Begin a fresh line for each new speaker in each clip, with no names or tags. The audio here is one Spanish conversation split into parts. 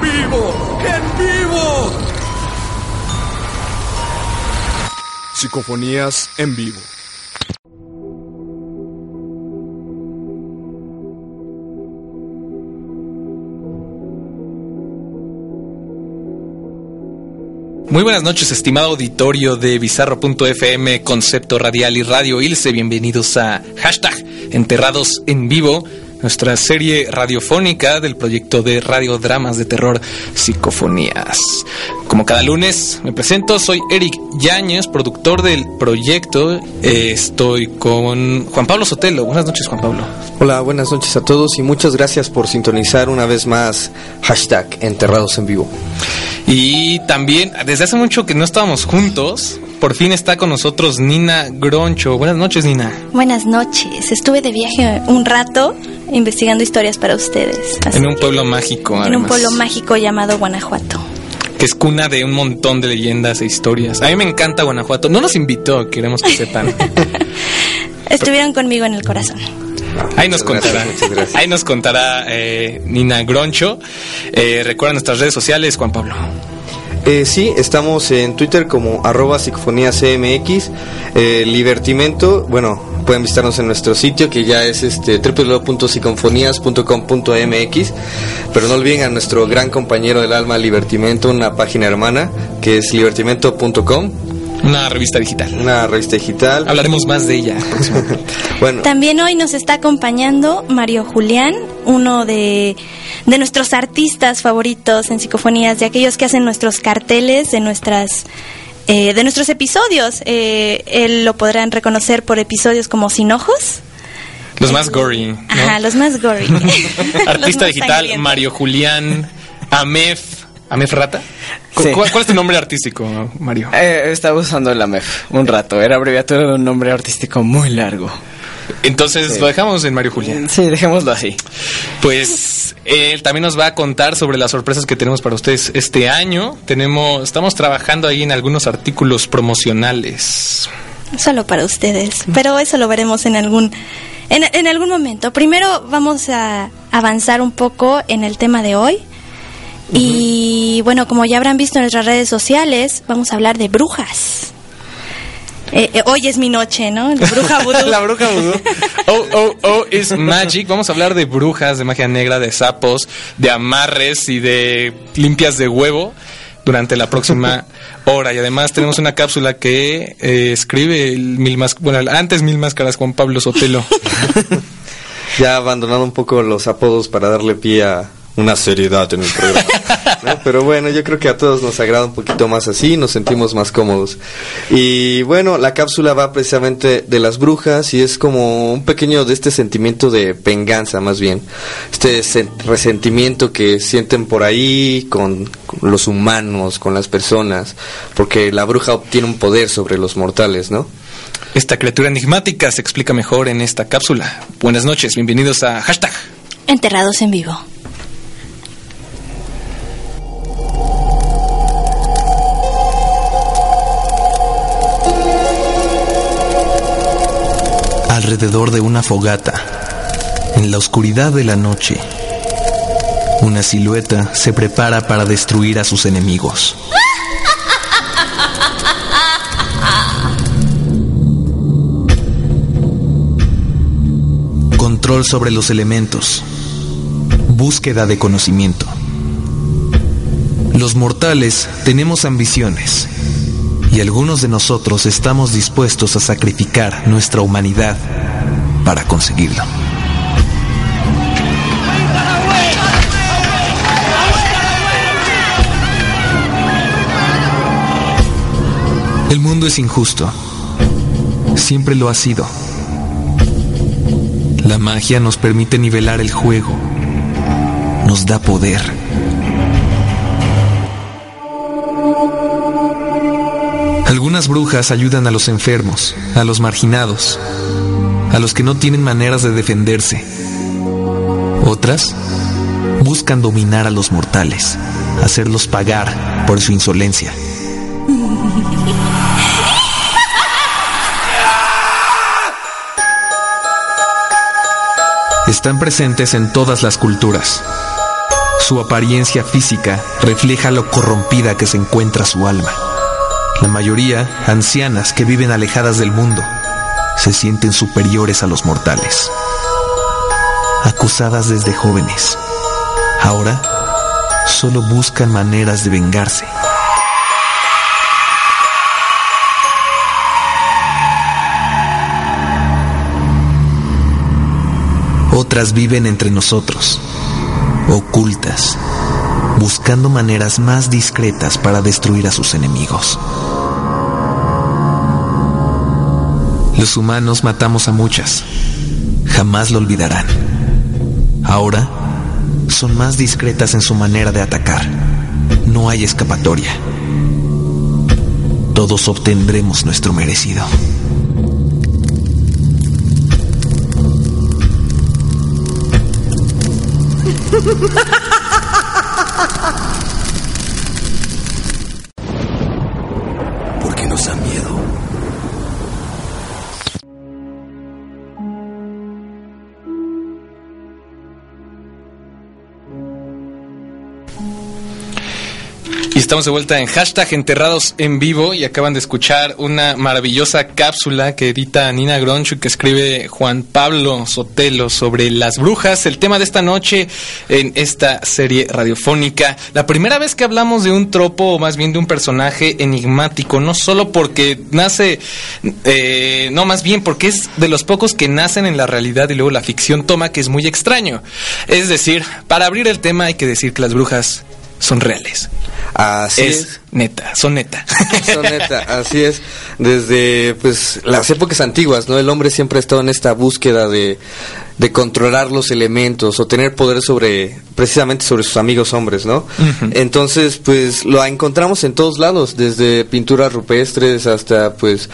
¡En vivo! ¡En vivo! Psicofonías en vivo.
Muy buenas noches, estimado auditorio de Bizarro.fm, Concepto Radial y Radio Ilse. Bienvenidos a hashtag Enterrados en Vivo, nuestra serie radiofónica del proyecto de radiodramas de terror Psicofonías. Como cada lunes, me presento, soy Eric Yáñez, productor del proyecto. Eh, estoy con Juan Pablo Sotelo. Buenas noches, Juan Pablo.
Hola, buenas noches a todos y muchas gracias por sintonizar una vez más hashtag Enterrados en Vivo.
Y también, desde hace mucho que no estábamos juntos, por fin está con nosotros Nina Groncho. Buenas noches, Nina.
Buenas noches. Estuve de viaje un rato investigando historias para ustedes. Así
En un pueblo mágico,
en un pueblo mágico llamado Guanajuato.
que es cuna de un montón de leyendas e historias. A mí me encanta Guanajuato. No nos invitó, queremos que sepan.
Estuvieron conmigo en el corazón.
Ahí nos
Muchas
contará.
gracias.
Ahí nos contará eh, Nina Groncho. Eh, recuerda nuestras redes sociales, Juan Pablo.
Eh, sí, estamos en Twitter como arroba psicofonía CMX, eh, Libertimento, bueno, pueden visitarnos en nuestro sitio que ya es este www.psicofonías.com.mx, pero no olviden a nuestro gran compañero del alma Libertimento, una página hermana que es libertimento.com,
Una revista digital.
una revista digital.
Hablaremos más de ella próximamente.
Bueno,
También hoy nos está acompañando Mario Julián, uno de, de nuestros artistas favoritos en psicofonías, de aquellos que hacen nuestros carteles de nuestras eh, de nuestros episodios. Eh, él lo podrán reconocer por episodios como Sin Ojos.
Los más gory. ¿no?
Ajá, los más gory. Los
Artista
más
digital. Mario Julián Amef. ¿Amef Rata? Cu-
Sí.
¿Cuál, cuál es tu nombre artístico, Mario?
Eh, estaba usando la MEF un rato. Era abreviatura de un nombre artístico muy largo.
Entonces
Sí.
lo dejamos en Mario Julián.
Sí, dejémoslo así.
Pues él también nos va a contar sobre las sorpresas que tenemos para ustedes este año. Tenemos, estamos trabajando ahí en algunos artículos promocionales.
Solo para ustedes, pero eso lo veremos en algún en, en algún momento. Primero vamos a avanzar un poco en el tema de hoy. Y bueno, como ya habrán visto en nuestras redes sociales, vamos a hablar de brujas. Eh, eh, hoy es mi noche, ¿no? La bruja vudú.
la bruja vudú.
Oh, oh, oh, is magic. Vamos a hablar de brujas, de magia negra, de sapos, de amarres y de limpias de huevo durante la próxima hora. Y además tenemos una cápsula que eh, escribe el mil más, bueno, antes mil máscaras Juan Pablo Sotelo.
ya abandonando un poco los apodos para darle pie a una seriedad en el programa. ¿no? Pero bueno, yo creo que a todos nos agrada un poquito más así, nos sentimos más cómodos. Y bueno, la cápsula va precisamente de las brujas y es como un pequeño de este sentimiento de venganza más bien. Este sen- resentimiento que sienten por ahí con, con los humanos, con las personas, porque la bruja obtiene un poder sobre los mortales, ¿no?
Esta criatura enigmática se explica mejor en esta cápsula. Buenas noches, bienvenidos a hashtag.
Enterrados en vivo.
Alrededor de una fogata, en la oscuridad de la noche, una silueta se prepara para destruir a sus enemigos. Control sobre los elementos. Búsqueda de conocimiento. Los mortales tenemos ambiciones y algunos de nosotros estamos dispuestos a sacrificar nuestra humanidad para conseguirlo. El mundo es injusto. Siempre lo ha sido. La magia nos permite nivelar el juego. Nos da poder. Algunas brujas ayudan a los enfermos, a los marginados, a los que no tienen maneras de defenderse. Otras buscan dominar a los mortales, hacerlos pagar por su insolencia. Están presentes en todas las culturas. Su apariencia física refleja lo corrompida que se encuentra su alma. La mayoría, ancianas que viven alejadas del mundo, se sienten superiores a los mortales. Acusadas desde jóvenes, ahora solo buscan maneras de vengarse. Otras viven entre nosotros, ocultas, buscando maneras más discretas para destruir a sus enemigos. Los humanos matamos a muchas. Jamás lo olvidarán. Ahora son más discretas en su manera de atacar. No hay escapatoria. Todos obtendremos nuestro merecido.
estamos de vuelta en hashtag enterrados en vivo y acaban de escuchar una maravillosa cápsula que edita Nina Gronchu que escribe Juan Pablo Sotelo sobre las brujas, el tema de esta noche en esta serie radiofónica. La primera vez que hablamos de un tropo o más bien de un personaje enigmático, no solo porque nace, eh, no más bien porque es de los pocos que nacen en la realidad y luego la ficción toma que es muy extraño. Es decir, para abrir el tema hay que decir que las brujas son reales.
Así
es,
es.
neta, son neta.
Son neta, así es. Desde pues las épocas antiguas, ¿no? El hombre siempre ha estado en esta búsqueda de, de controlar los elementos o tener poder sobre, precisamente sobre sus amigos hombres, ¿no? Entonces, pues lo encontramos en todos lados, desde pinturas rupestres hasta pues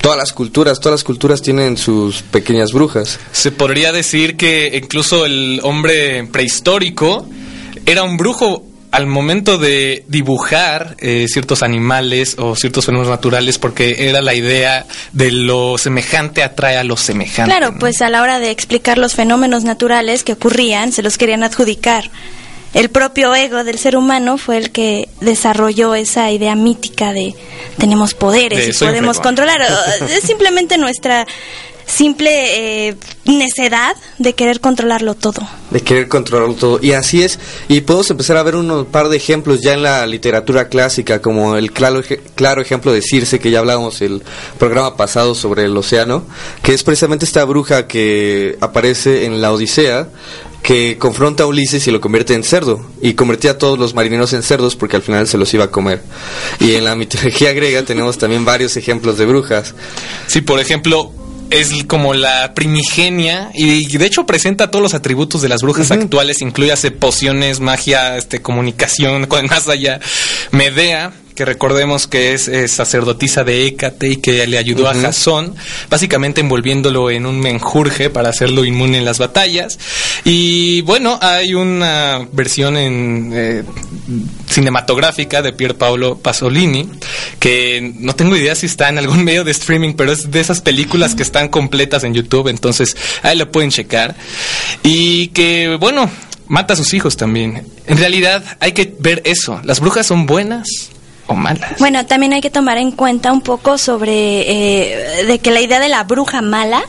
todas las culturas, todas las culturas tienen sus pequeñas brujas.
Se podría decir que incluso el hombre prehistórico era un brujo al momento de dibujar eh, ciertos animales o ciertos fenómenos naturales porque era la idea de lo semejante atrae a lo semejante.
Claro,
¿no?
pues a la hora de explicar los fenómenos naturales que ocurrían, se los querían adjudicar. El propio ego del ser humano fue el que desarrolló esa idea mítica de tenemos poderes
De
y podemos
fregón.
controlar. es simplemente nuestra simple eh, necedad de querer controlarlo todo.
de querer controlarlo todo. Y así es. Y podemos empezar a ver un par de ejemplos ya en la literatura clásica, como el claro, claro ejemplo de Circe, que ya hablábamos el programa pasado sobre el océano, que es precisamente esta bruja que aparece en la Odisea, que confronta a Ulises y lo convierte en cerdo. Y convertía a todos los marineros en cerdos porque al final se los iba a comer. Y en la mitología griega tenemos también varios ejemplos de brujas.
Sí, por ejemplo, es como la primigenia y de hecho presenta todos los atributos de las brujas actuales, incluye pociones, magia, este comunicación, con más allá. Medea, que recordemos que es, eh, sacerdotisa de Hécate y que le ayudó a Jasón, básicamente envolviéndolo en un menjurje para hacerlo inmune en las batallas. Y bueno, hay una versión en eh, cinematográfica de Pier Paolo Pasolini, que no tengo idea si está en algún medio de streaming, pero es de esas películas que están completas en YouTube, entonces ahí lo pueden checar. Y que, bueno, mata a sus hijos también. En realidad hay que ver eso. ¿Las brujas son buenas o malas?
Bueno, también hay que tomar en cuenta un poco sobre eh, de que la idea de la bruja mala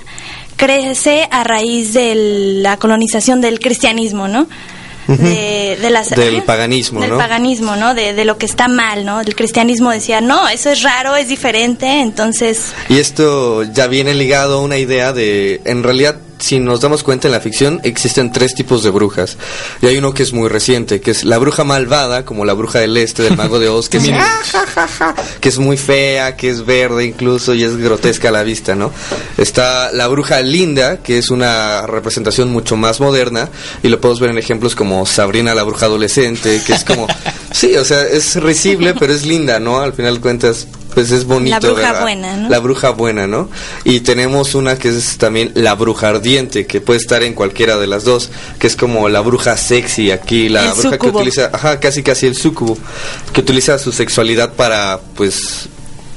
crece a raíz de la colonización del cristianismo, ¿no? De, de las-
Del paganismo,
del
¿no?
paganismo, ¿no? De, de lo que está mal, ¿no? El cristianismo decía, no, eso es raro, es diferente, entonces
Y esto ya viene ligado a una idea de, en realidad, si nos damos cuenta en la ficción, existen tres tipos de brujas. Y hay uno que es muy reciente, que es la bruja malvada, como la bruja del este, del mago de Oz, que, es, que es muy fea, que es verde incluso y es grotesca a la vista, ¿no? Está la bruja linda, que es una representación mucho más moderna, y lo podemos ver en ejemplos como Sabrina la bruja adolescente, que es como, sí, o sea, es risible, pero es linda, ¿no? Al final de cuentas, pues es bonito.
La bruja
¿verdad?
buena, ¿no?
La bruja buena, ¿no? Y tenemos una que es también la bruja ardiente, que puede estar en cualquiera de las dos, que es como la bruja sexy aquí, la
El
bruja que utiliza, ajá, casi casi el sucubo, que utiliza su sexualidad para, pues,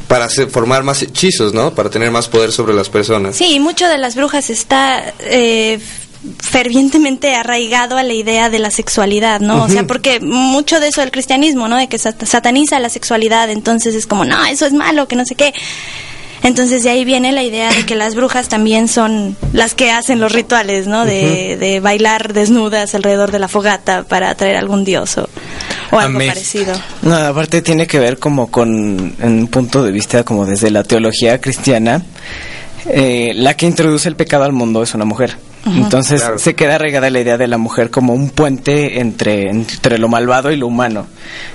para hacer- formar más hechizos, ¿no? Para tener más poder sobre las personas.
Sí, y mucho de las brujas está eh, fervientemente arraigado a la idea de la sexualidad, ¿no? O sea, porque mucho de eso del cristianismo, ¿no? De que sat- sataniza la sexualidad, entonces es como, no, eso es malo, que no sé qué. Entonces de ahí viene la idea de que las brujas también son las que hacen los rituales, ¿no? De, de bailar desnudas alrededor de la fogata para atraer a algún dios o, o algo parecido.
No, aparte tiene que ver como con, en un punto de vista como desde la teología cristiana, eh, la que introduce el pecado al mundo es una mujer. Entonces
Claro.
se queda regada la idea de la mujer como un puente entre, entre lo malvado y lo humano.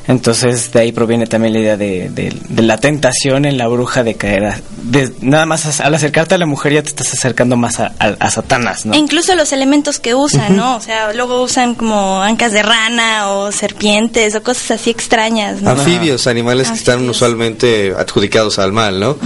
Entonces de ahí proviene también la idea de, de- de la tentación en la bruja de caer. a- de- nada más as- al acercarte a la mujer ya te estás acercando más a, a- a Satanás, ¿no?
E incluso los elementos que usan, ¿no? O sea, luego usan como ancas de rana o serpientes o cosas así extrañas, ¿no?
Anfibios, animales que están
Anfibios.
usualmente adjudicados al mal, ¿no?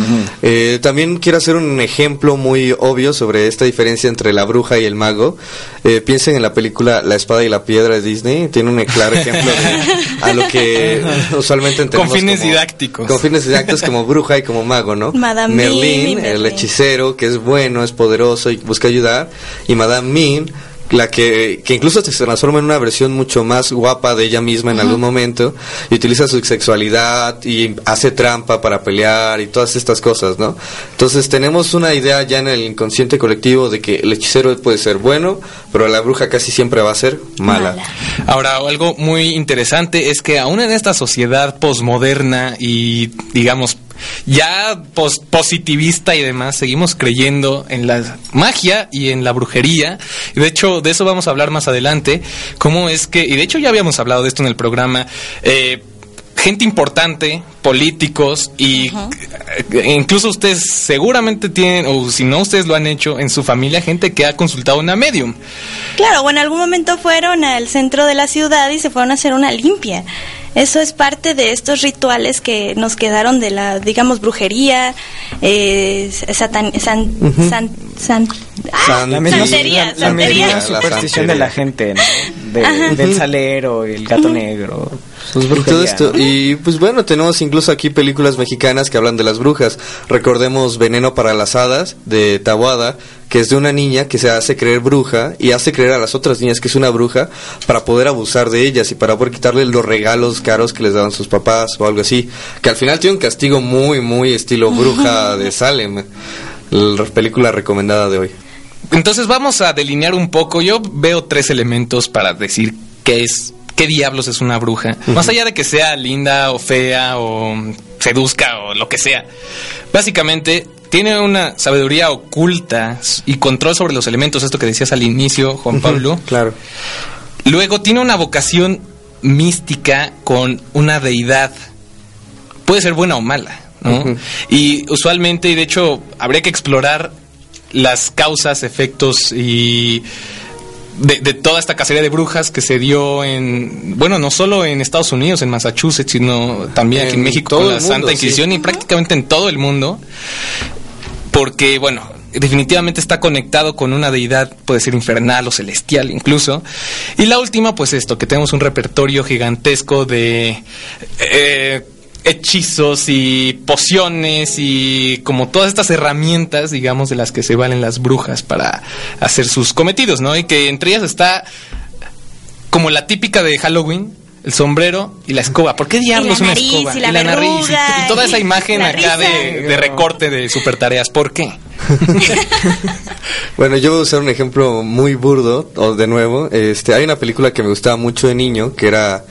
Eh, también quiero hacer un ejemplo muy obvio sobre esta diferencia entre la bruja y el mago. Eh, piensen en la película La espada y la piedra de Disney. Tiene un claro ejemplo de a lo que usualmente entendemos
Con fines
como-
didácticos.
Con fines didácticos como bruja y como mago, ¿no?
Madame
Merlín,
y
el
Merlín.
hechicero, que es bueno, es poderoso y busca ayudar. Y Madame Min, la que, que incluso se transforma en una versión mucho más guapa de ella misma en algún momento y utiliza su sexualidad y hace trampa para pelear y todas estas cosas, ¿no? Entonces tenemos una idea ya en el inconsciente colectivo de que el hechicero puede ser bueno, pero la bruja casi siempre va a ser mala.
Mala.
Ahora, algo muy interesante es que aún en esta sociedad posmoderna y, digamos, ya pos- positivista y demás, seguimos creyendo en la magia y en la brujería. Y de hecho, de eso vamos a hablar más adelante. Cómo es que, y de hecho ya habíamos hablado de esto en el programa, eh, gente importante, políticos y eh, incluso ustedes seguramente tienen, o si no ustedes lo han hecho en su familia, gente que ha consultado una medium.
Claro, o en algún momento fueron al centro de la ciudad y se fueron a hacer una limpia. Eso es parte de estos rituales que nos quedaron de la, digamos, brujería, eh, satan, san, san, san- ¡Ah!
San-
La misma,
santería,
la- la,
santería.
misma
La
superstición
santería.
de la gente, ¿no? De- del salero, el gato negro. Sus
Y todo
brujerías,
esto.
¿no?
Y pues bueno, tenemos incluso aquí películas mexicanas que hablan de las brujas. Recordemos Veneno para las Hadas de Tawada, que es de una niña que se hace creer bruja y hace creer a las otras niñas que es una bruja para poder abusar de ellas y para poder quitarle los regalos caros que les daban sus papás o algo así. Que al final tiene un castigo muy, muy estilo bruja de Salem. La película recomendada de hoy.
Entonces vamos a delinear un poco. Yo veo tres elementos para decir qué es, qué diablos es una bruja. Más allá de que sea linda o fea o seduzca o lo que sea. Básicamente tiene una sabiduría oculta y control sobre los elementos, esto que decías al inicio, Juan Pablo.
Claro.
Luego tiene una vocación mística con una deidad. Puede ser buena o mala, ¿no? Y usualmente, y de hecho, habría que explorar las causas, efectos y de, de toda esta cacería de brujas que se dio en, bueno, no solo en Estados Unidos, en Massachusetts, sino también aquí en
En
México
todo
con la
mundo,
Santa
sí.
Inquisición y prácticamente en todo el mundo. Porque, bueno, definitivamente está conectado con una deidad, puede ser infernal o celestial incluso. Y la última, pues esto, que tenemos un repertorio gigantesco de eh, hechizos y pociones y como todas estas herramientas, digamos, de las que se valen las brujas para hacer sus cometidos, ¿no? Y que entre ellas está como la típica de Halloween. El sombrero y la escoba. ¿Por qué diablos
la
una
nariz,
escoba?
y la
nariz. Y,
verruga,
y toda esa imagen
la
acá de, de recorte de super tareas. ¿Por qué?
Bueno, yo voy a usar un ejemplo muy burdo, o de nuevo. Este, hay una película que me gustaba mucho de niño, que era,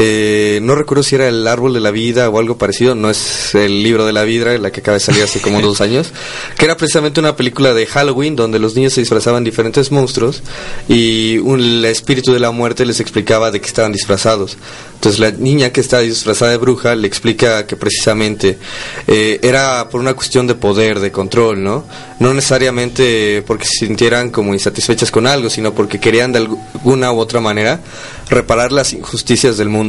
eh, no recuerdo si era El Árbol de la Vida o algo parecido, no es el libro de la vida, la que acaba de salir hace como dos años, que era precisamente una película de Halloween donde los niños se disfrazaban diferentes monstruos y un, el espíritu de la muerte les explicaba de qué estaban disfrazados. Entonces la niña que está disfrazada de bruja le explica que precisamente eh, era por una cuestión de poder, de control, ¿no? No necesariamente porque se sintieran como insatisfechas con algo, sino porque querían de alguna u otra manera reparar las injusticias del mundo.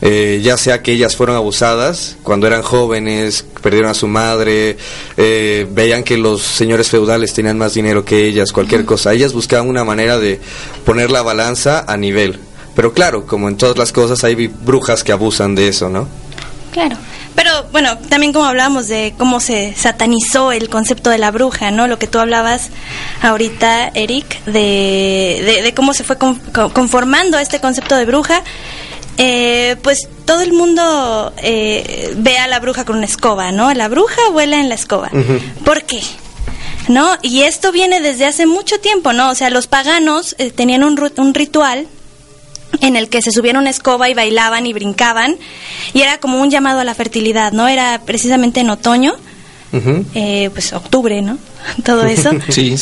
Eh, ya sea que ellas fueron abusadas cuando eran jóvenes, perdieron a su madre, eh, veían que los señores feudales tenían más dinero que ellas, cualquier cosa. Ellas buscaban una manera de poner la balanza a nivel. Pero claro, como en todas las cosas hay brujas que abusan de eso, ¿no?
Claro. Pero bueno, también como hablábamos de cómo se satanizó el concepto de la bruja, ¿no? Lo que tú hablabas ahorita, Eric, de, de, cómo se fue conformando este concepto de bruja. Eh, pues todo el mundo eh, ve a la bruja con una escoba, ¿no? La bruja vuela en la escoba. ¿Por qué? ¿No? Y esto viene desde hace mucho tiempo, ¿no? O sea, los paganos eh, tenían un, un ritual en el que se subían una escoba y bailaban y brincaban y era como un llamado a la fertilidad, ¿no? Era precisamente en otoño, eh, pues octubre, ¿no? Todo eso.
sí,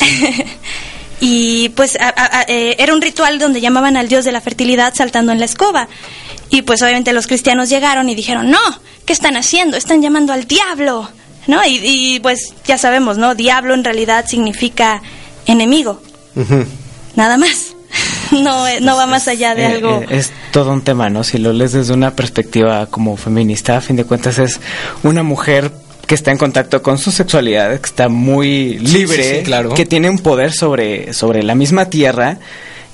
y pues eh, era un ritual donde llamaban al dios de la fertilidad saltando en la escoba. Y pues obviamente los cristianos llegaron y dijeron, no, ¿qué están haciendo? Están llamando al diablo, ¿no? Y, pues ya sabemos, ¿no? Diablo en realidad significa enemigo. Nada más. no, eh, no va más allá de
eh,
algo.
Eh, es todo un tema, ¿no? Si lo lees desde una perspectiva como feminista, a fin de cuentas es una mujer que está en contacto con su sexualidad, que está muy libre,
claro.
que tiene un poder sobre, sobre la misma tierra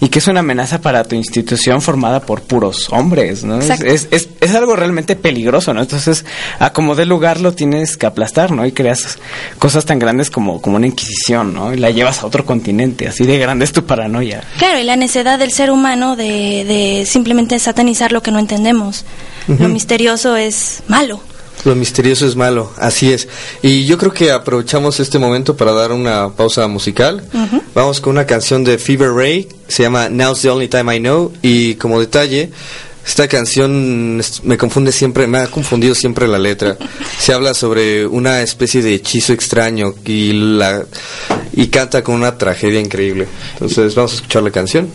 y que es una amenaza para tu institución formada por puros hombres, ¿no? Es, es, es, algo realmente peligroso, ¿no? Entonces, a como de lugar lo tienes que aplastar, ¿no? Y creas cosas tan grandes como, como una inquisición, ¿no? Y la llevas a otro continente, así de grande es tu paranoia.
Claro, y la necedad del ser humano de, de simplemente satanizar lo que no entendemos. Lo misterioso es malo.
Lo misterioso es malo, así es. Y yo creo que aprovechamos este momento para dar una pausa musical. Vamos con una canción de Fever Ray, se llama Now's the Only Time I Know. Y como detalle, esta canción me confunde siempre, me ha confundido siempre la letra. Se habla sobre una especie de hechizo extraño y la y canta con una tragedia increíble. Entonces vamos a escuchar la canción.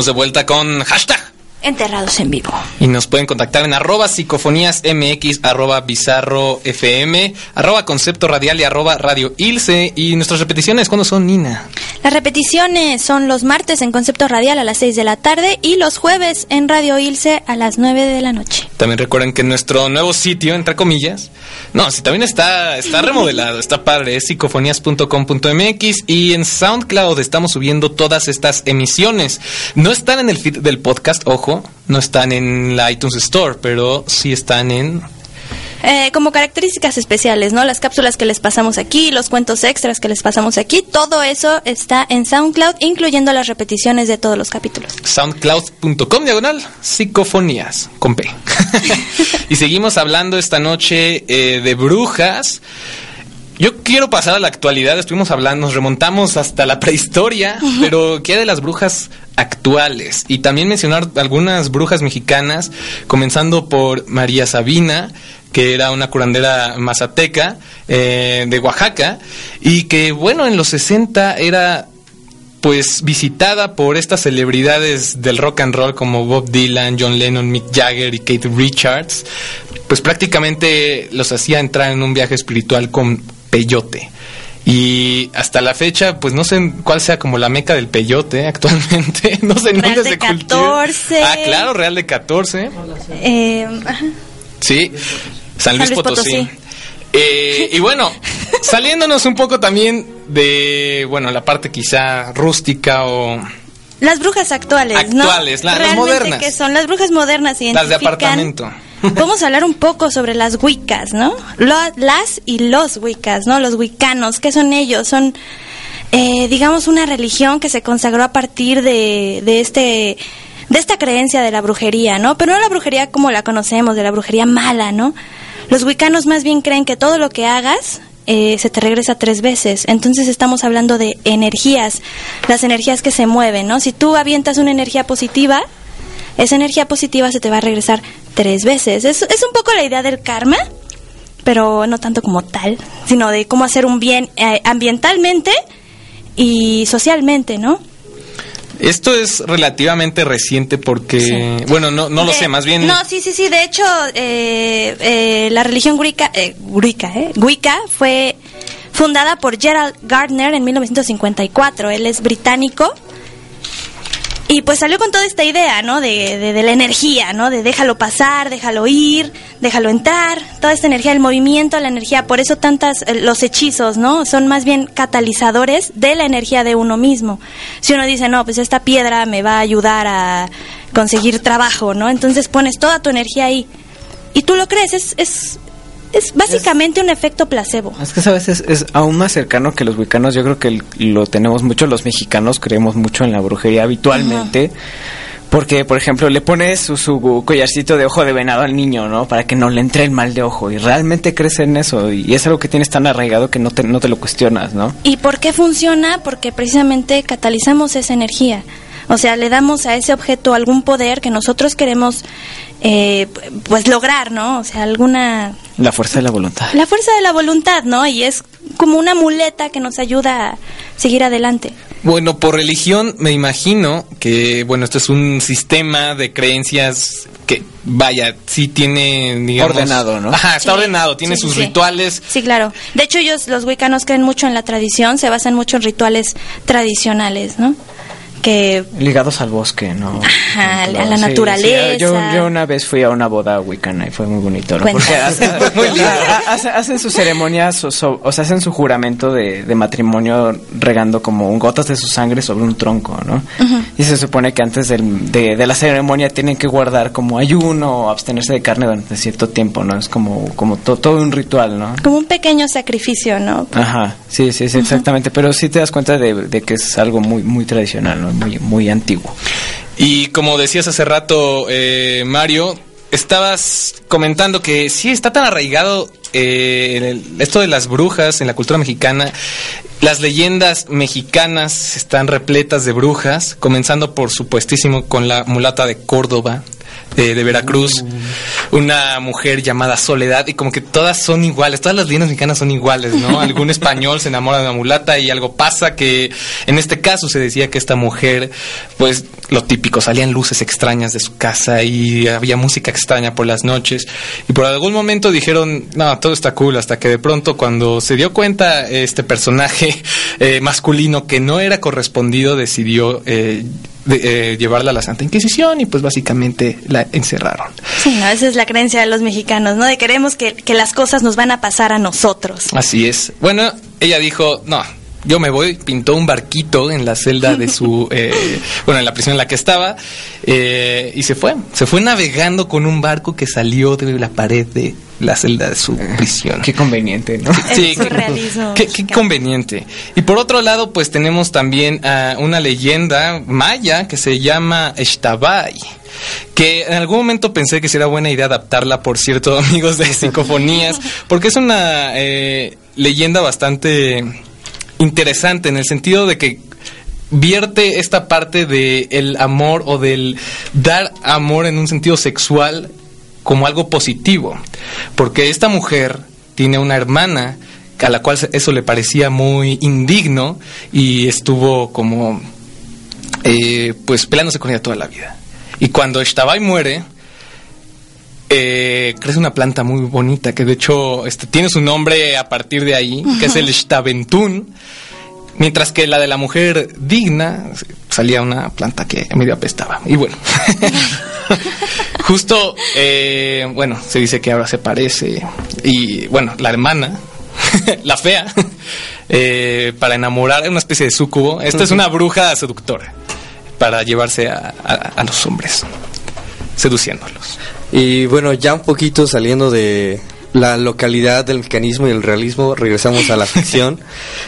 Estamos de vuelta con hashtag
Enterrados en vivo.
Y nos pueden contactar en arroba psicofonías mx, arroba bizarro fm, arroba concepto radial y arroba radio ilse. Y nuestras repeticiones, ¿cuándo son, Nina?
Las repeticiones son los martes en concepto radial a las 6 de la tarde y los jueves en radio ilse a las 9 de la noche.
También recuerden que nuestro nuevo sitio, entre comillas, no, sí, también está, está remodelado, está padre, es psicofonías.com.mx y en SoundCloud estamos subiendo todas estas emisiones. No están en el feed del podcast, ojo no están en la iTunes Store, pero sí están en...
Eh, como características especiales, ¿no? Las cápsulas que les pasamos aquí, los cuentos extras que les pasamos aquí, todo eso está en SoundCloud, incluyendo las repeticiones de todos los capítulos.
SoundCloud.com diagonal psicofonías con P. y seguimos hablando esta noche eh, de brujas. Yo quiero pasar a la actualidad, estuvimos hablando, nos remontamos hasta la prehistoria, pero ¿qué de las brujas actuales? Y también mencionar algunas brujas mexicanas, comenzando por María Sabina, que era una curandera mazateca eh, de Oaxaca, y que bueno, en los 60 era pues visitada por estas celebridades del rock and roll como Bob Dylan, John Lennon, Mick Jagger y Kate Richards, pues prácticamente los hacía entrar en un viaje espiritual con peyote. Y hasta la fecha, pues no sé cuál sea como la meca del peyote actualmente. no sé en dónde
de
se
14.
Ah, claro, Real de 14.
Eh,
sí, San Luis, Potosí. Eh, y bueno, saliéndonos un poco también de, bueno, la parte quizá rústica o...
Las brujas actuales, ¿no?
Actuales, las modernas.
que son las brujas modernas
Las de apartamento.
Vamos a hablar un poco sobre las Wiccas, ¿no? las y los Wiccas, ¿no? Los Wiccanos, ¿qué son ellos? Son, eh, digamos, una religión que se consagró a partir de, de este de esta creencia de la brujería, ¿no? Pero no la brujería como la conocemos, de la brujería mala, ¿no? Los wiccanos más bien creen que todo lo que hagas eh, se te regresa tres veces. Entonces estamos hablando de energías, las energías que se mueven, ¿no? Si tú avientas una energía positiva, esa energía positiva se te va a regresar tres veces. Es, es un poco la idea del karma, pero no tanto como tal, sino de cómo hacer un bien eh, ambientalmente y socialmente, ¿no?
Esto es relativamente reciente porque, bueno, no, no lo sé, más bien...
No, sí, sí, sí. De hecho, eh, eh, la religión Wicca, eh, Wicca, eh, Wicca fue fundada por Gerald Gardner en 1954. Él es británico. Y pues salió con toda esta idea, ¿no? De, de, de la energía, ¿no? De déjalo pasar, déjalo ir, déjalo entrar. Toda esta energía, el movimiento, la energía. Por eso tantas, eh, los hechizos, ¿no? Son más bien catalizadores de la energía de uno mismo. Si uno dice, no, pues esta piedra me va a ayudar a conseguir trabajo, ¿no? Entonces pones toda tu energía ahí. Y tú lo crees, es, es, es básicamente un efecto placebo.
Es que sabes, es, es aún más cercano que los wicanos. Yo creo que el- lo tenemos mucho los mexicanos, creemos mucho en la brujería habitualmente. Porque, por ejemplo, le pones su, su collarcito de ojo de venado al niño, ¿no? Para que no le entre el mal de ojo. Y realmente crees en eso. Y es algo que tienes tan arraigado que no te, no te lo cuestionas, ¿no?
¿Y por qué funciona? Porque precisamente catalizamos esa energía. O sea, le damos a ese objeto algún poder que nosotros queremos, eh, pues, lograr, ¿no? O sea, alguna...
La fuerza de la voluntad.
La fuerza de la voluntad, ¿no? Y es como una muleta que nos ayuda a seguir adelante.
Bueno, por religión me imagino que, bueno, esto es un sistema de creencias que, vaya, sí tiene, digamos...
Ordenado, ¿no?
Ajá, está
Sí,
ordenado, tiene
sí,
sus
sí.
rituales.
Sí, claro. De hecho, ellos, los wicanos, creen mucho en la tradición, se basan mucho en rituales tradicionales, ¿no? Que
Ligados al bosque, ¿no?
Ajá, a la
Sí, sí,
naturaleza.
yo, yo una vez fui a una boda wicana y fue muy bonito, ¿no? Porque hacen, hacen sus ceremonias, o, so- o sea, hacen su juramento de, de matrimonio regando como gotas de su sangre sobre un tronco, ¿no? Y se supone que antes del- de, de la ceremonia tienen que guardar como ayuno o abstenerse de carne durante cierto tiempo, ¿no? Es como, como to- todo un ritual, ¿no?
como un pequeño sacrificio, ¿no?
Ajá, sí, sí, sí, exactamente. Pero sí te das cuenta de, de que es algo muy, muy tradicional, ¿no? Muy, muy antiguo.
Y como decías hace rato, eh, Mario, estabas comentando que sí está tan arraigado eh, el- esto de las brujas en la cultura mexicana. Las leyendas mexicanas están repletas de brujas, comenzando por supuestísimo con la mulata de Córdoba, eh, de Veracruz, una mujer llamada Soledad, y como que todas son iguales, todas las leyendas mexicanas son iguales, ¿no? Algún español se enamora de una mulata y algo pasa que en este caso se decía que esta mujer, pues lo típico, salían luces extrañas de su casa y había música extraña por las noches, y por algún momento dijeron, no, todo está cool, hasta que de pronto cuando se dio cuenta este personaje eh, masculino que no era correspondido, decidió... eh, de- eh, llevarla a la Santa Inquisición y pues básicamente la encerraron.
Sí, no, esa es la creencia de los mexicanos, ¿no? De queremos que, que las cosas nos van a pasar a nosotros.
Así es. Bueno, ella dijo, no, yo me voy, pintó un barquito en la celda de su, eh, bueno, en la prisión en la que estaba, eh, y se fue. Se fue navegando con un barco que salió de la pared de la celda de su prisión.
Qué conveniente, ¿no?
Sí, qué- Qué, qué conveniente. Y por otro lado, pues tenemos también a una leyenda maya que se llama Ixtabay. Que en algún momento pensé que sería buena idea adaptarla, por cierto, amigos de psicofonías, porque es una eh, leyenda bastante interesante en el sentido de que vierte esta parte de el amor o del dar amor en un sentido sexual como algo positivo, porque esta mujer tiene una hermana a la cual eso le parecía muy indigno y estuvo como eh, pues peleándose con ella toda la vida. Y cuando Ixtabay muere, eh, crece una planta muy bonita que de hecho este, tiene su nombre a partir de ahí, que es el Ixtabentún. Mientras que la de la mujer digna salía una planta que medio apestaba. Y bueno, justo, eh, bueno, se dice que ahora se parece. Y bueno, la hermana, la fea, eh, para enamorar, es una especie de sucubo. Esta es una bruja seductora para llevarse a, a- a los hombres, seduciéndolos.
Y bueno, ya un poquito saliendo de la localidad del mecanismo y el realismo, regresamos a la ficción.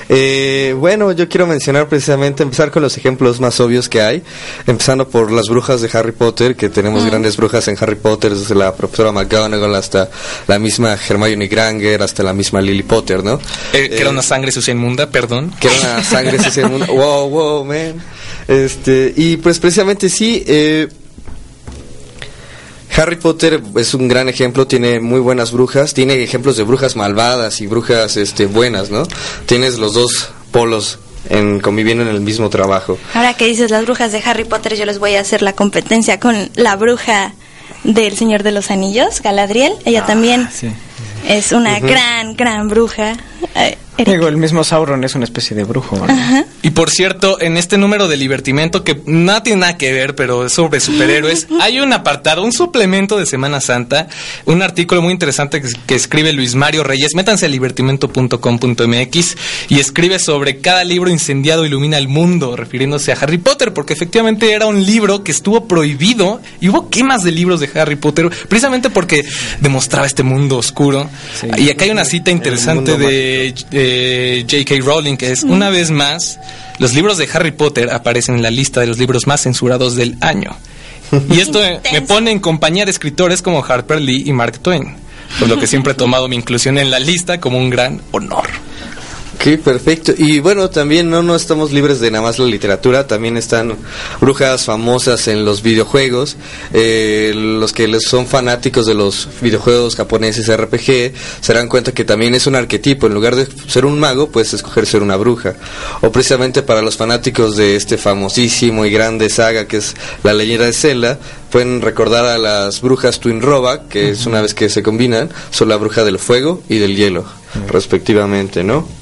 Eh, bueno, yo quiero mencionar precisamente, empezar con los ejemplos más obvios que hay, empezando por las brujas de Harry Potter, que tenemos grandes brujas en Harry Potter, desde la profesora McGonagall hasta la misma Hermione Granger, hasta la misma Lily Potter, ¿no?
Eh, que era una sangre sucia inmunda, perdón.
que era una sangre sucia del mundo. Wow, wow, man. Este, y pues precisamente sí, eh, Harry Potter es un gran ejemplo, tiene muy buenas brujas, tiene ejemplos de brujas malvadas y brujas este, buenas, ¿no? Tienes los dos polos en, conviviendo en el mismo trabajo.
Ahora que dices las brujas de Harry Potter, yo les voy a hacer la competencia con la bruja del Señor de los Anillos, Galadriel. Ella también
sí.
Es una gran, gran bruja. Eh.
Digo, el mismo Sauron es una especie de brujo. ¿no?
Y por cierto, en este número de divertimento que no tiene nada que ver, pero es sobre superhéroes, hay un apartado, un suplemento de Semana Santa, un artículo muy interesante que, que escribe Luis Mario Reyes. Métanse a libertimento.com.mx y escribe sobre cada libro incendiado ilumina el mundo, refiriéndose a Harry Potter, porque efectivamente era un libro que estuvo prohibido y hubo quemas de libros de Harry Potter, precisamente porque demostraba este mundo oscuro.
Sí.
Y acá hay una cita interesante de eh, J.K. Rowling, que es una vez más, los libros de Harry Potter aparecen en la lista de los libros más censurados del año. Y esto me pone en compañía de escritores como Harper Lee y Mark Twain, por lo que siempre he tomado mi inclusión en la lista como un gran honor.
Ok, perfecto. Y bueno, también no, no estamos libres de nada más la literatura, también están brujas famosas en los videojuegos. Eh, los que les son fanáticos de los videojuegos japoneses RPG se dan cuenta que también es un arquetipo. En lugar de ser un mago, puedes escoger ser una bruja. O precisamente para los fanáticos de este famosísimo y grande saga que es la leyenda de Zelda, pueden recordar a las brujas Twin Roba, que es una vez que se combinan, son la bruja del fuego y del hielo, respectivamente, ¿no?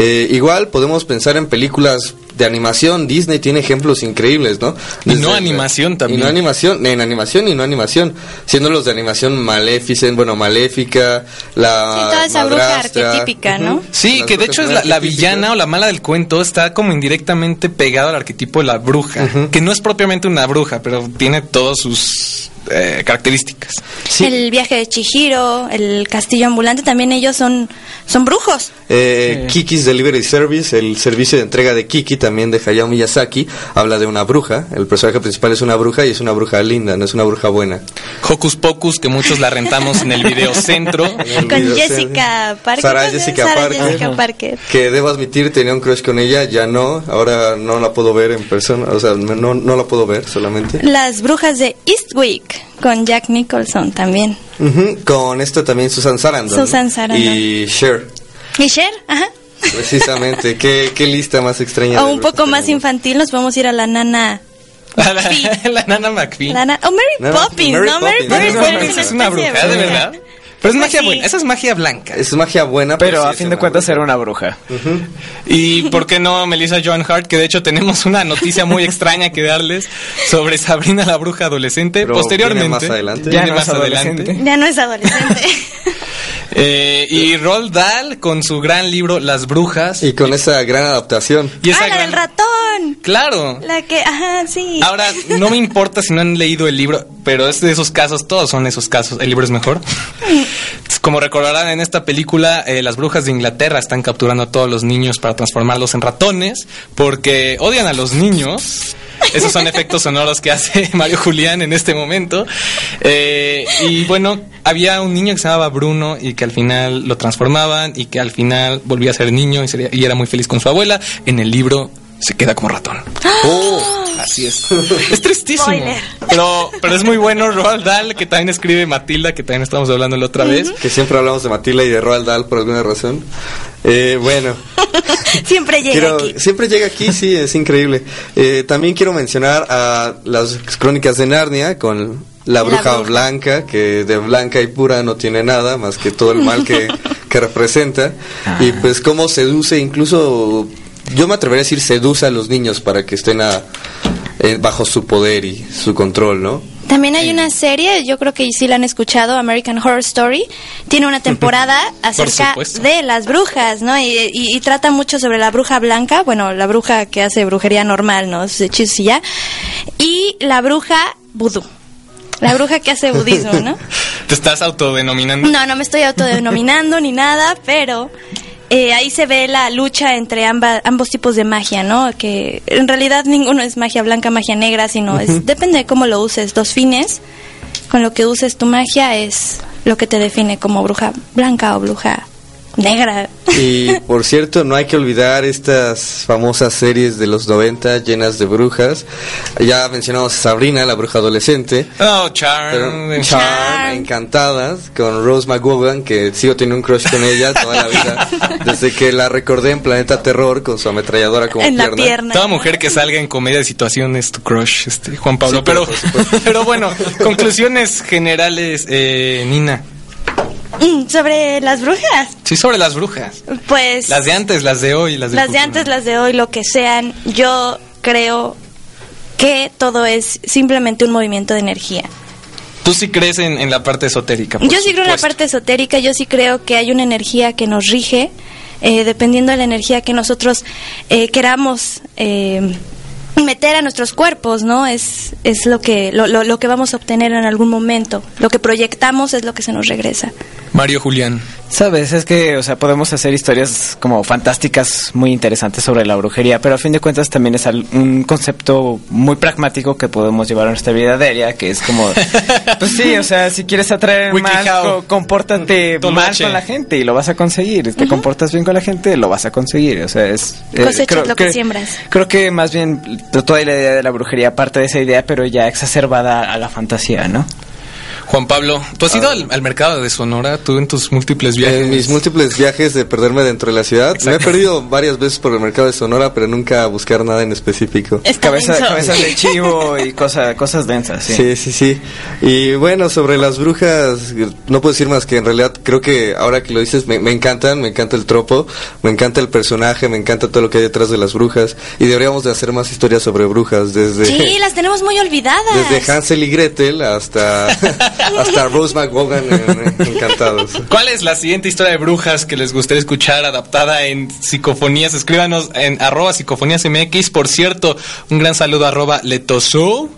Eh, igual podemos pensar en películas de animación. Disney tiene ejemplos increíbles, ¿no?
Y no animación también.
Y no animación, en animación y no animación. Siendo los de animación Maléficent, bueno, Maléfica, la.
Sí, toda esa bruja arquetípica, ¿no?
Sí,
Las
que de hecho es la, la villana o la mala del cuento está como indirectamente pegado al arquetipo de la bruja, que no es propiamente una bruja, pero tiene todas sus eh, características.
Sí.
El viaje de Chihiro, el castillo ambulante, también ellos son, son brujos.
Eh,
Sí.
Kiki's Delivery Service, el servicio de entrega de Kiki, también de Hayao Miyazaki, habla de una bruja. El personaje principal es una bruja y es una bruja linda, no es una bruja buena.
Hocus Pocus, que muchos la rentamos en el video centro.
En el
Con
video,
Jessica. Parker.
Sara
¿no?
Jessica
Sara
Parker.
Jessica Parker.
Que debo admitir, tenía un crush con ella, ya no. Ahora no la puedo ver en persona. O sea, no, no la puedo ver solamente.
Las brujas de Eastwick con Jack Nicholson también.
Ujú, Con esta también Susan Sarandon.
Susan Sarandon.
Y Cher.
¿Y Cher? Ajá.
Precisamente. ¿Qué, qué lista más extraña.
O un poco más
tenemos.
infantil, nos vamos a ir a la nana.
la, la nana McPhee.
La na- o Mary
Nana-
Poppins,
Mary
¿no? Mary
Poppins.
Mary Poppins es una bruja, de verdad. Pero es magia
Sí.
buena, esa es magia blanca.
Es magia buena.
Pero
sí
a fin de cuentas era una bruja.
Y por qué no Melissa Joan Hart, que de hecho tenemos una noticia muy extraña que darles sobre Sabrina la bruja adolescente.
Pero
Posteriormente.
viene más adelante.
Viene
Ya no
más
es
adelante.
Ya no es adolescente.
Eh, y Roald Dahl con su gran libro Las brujas.
Y con esa gran adaptación.
Y esa
ah, la
gran-
del ratón.
Claro.
La que, ajá, sí.
Ahora, no me importa si no han leído el libro, pero es de esos casos, todos son esos casos. El libro es mejor. Como recordarán en esta película, eh, las brujas de Inglaterra están capturando a todos los niños para transformarlos en ratones porque odian a los niños. Esos son efectos sonoros que hace Mario Julián en este momento. Eh, y bueno, había un niño que se llamaba Bruno y que al final lo transformaban y que al final volvía a ser niño y, era muy feliz con su abuela. En el libro se queda como ratón.
Oh,
Así es. Es tristísimo.
Spoiler.
Pero, pero es muy bueno Roald Dahl, que también escribe Matilda, que también estamos hablando la otra vez.
que siempre hablamos de Matilda y de Roald Dahl por alguna razón. Eh, bueno,
Siempre llega
quiero,
aquí.
siempre llega aquí, sí, es increíble. Eh, también quiero mencionar a las crónicas de Narnia con la bruja,
bruja.
blanca, que de blanca y pura no tiene nada más que todo el mal que, que representa. Y pues cómo seduce, incluso yo me atrevería a decir seduce a los niños para que estén a, eh, bajo su poder y su control, ¿no?
También hay una serie, yo creo que sí la han escuchado, American Horror Story. Tiene una temporada acerca de las brujas, ¿no? Y, y- y trata mucho sobre la bruja blanca, bueno, la bruja que hace brujería normal, ¿no? Es hechizos y ya. Y la bruja vudú. La bruja que hace budismo, ¿no?
Te estás autodenominando.
No, no me estoy autodenominando ni nada, pero eh, ahí se ve la lucha entre amba- ambos tipos de magia, ¿no? Que en realidad ninguno es magia blanca, magia negra, sino es depende de cómo lo uses. Dos fines, con lo que uses tu magia es lo que te define como bruja blanca o bruja negra.
Y por cierto, no hay que olvidar estas famosas series de los 90 llenas de brujas. Ya mencionamos a Sabrina, la bruja adolescente.
Oh,
Pero
Charm.
Charm,
Charm.
Encantadas, con Rose McGowan, que sigo teniendo un crush con ella toda la vida, desde que la recordé en Planeta Terror con su ametralladora como
en la
pierna.
pierna.
Toda mujer que salga en comedia de situación es tu crush, este, Juan Pablo.
Sí, pero
pero,
por supuesto.
pero bueno, conclusiones generales, eh, Nina.
Mm, Sobre las brujas,
Sí, sobre las brujas.
pues...
Las de antes, las de hoy, las, del
las de antes, las de hoy, lo que sean, yo creo que todo es simplemente un movimiento de energía.
Tú sí crees en, en la parte esotérica.
Yo sí creo en la parte esotérica, yo sí creo que hay una energía que nos rige, eh, dependiendo de la energía que nosotros eh, queramos eh, meter a nuestros cuerpos, ¿no? Es, es lo, que, lo, lo, lo que vamos a obtener en algún momento. Lo que proyectamos es lo que se nos regresa.
Mario Julián.
Sabes, es que, o sea, podemos hacer historias como fantásticas muy interesantes sobre la brujería, pero a fin de cuentas también es al- un concepto muy pragmático que podemos llevar a nuestra vida diaria, que es como, pues sí, o sea, si quieres atraer mal, co- compórtate mal con la gente y lo vas a conseguir. Te comportas bien con la gente, lo vas a conseguir. O sea, es... eh,
Cosechas lo que siembras.
Creo que más bien toda la idea de la brujería parte de esa idea, pero ya exacerbada a la fantasía, ¿no?
Juan Pablo, ¿tú has ido al, al mercado de Sonora? ¿Tú en tus múltiples viajes?
En mis múltiples viajes de perderme dentro de la ciudad, me he perdido varias veces por el mercado de Sonora, pero nunca a buscar nada en específico.
Está
Cabeza, cabezas de chivo y cosa, cosas densas, sí.
Sí, sí, sí. Y bueno, sobre las brujas, no puedo decir más que en realidad creo que ahora que lo dices me, me encantan, me encanta el tropo, me encanta el personaje, me encanta todo lo que hay detrás de las brujas y deberíamos de hacer más historias sobre brujas desde
Sí, las tenemos muy olvidadas.
desde Hansel y Gretel hasta hasta Rose McGowan en, en Encantados.
¿Cuál es la siguiente historia de brujas que les gustaría escuchar adaptada en psicofonías? Escríbanos en arroba psicofonías MX. Por cierto, un gran saludo a arroba letoso.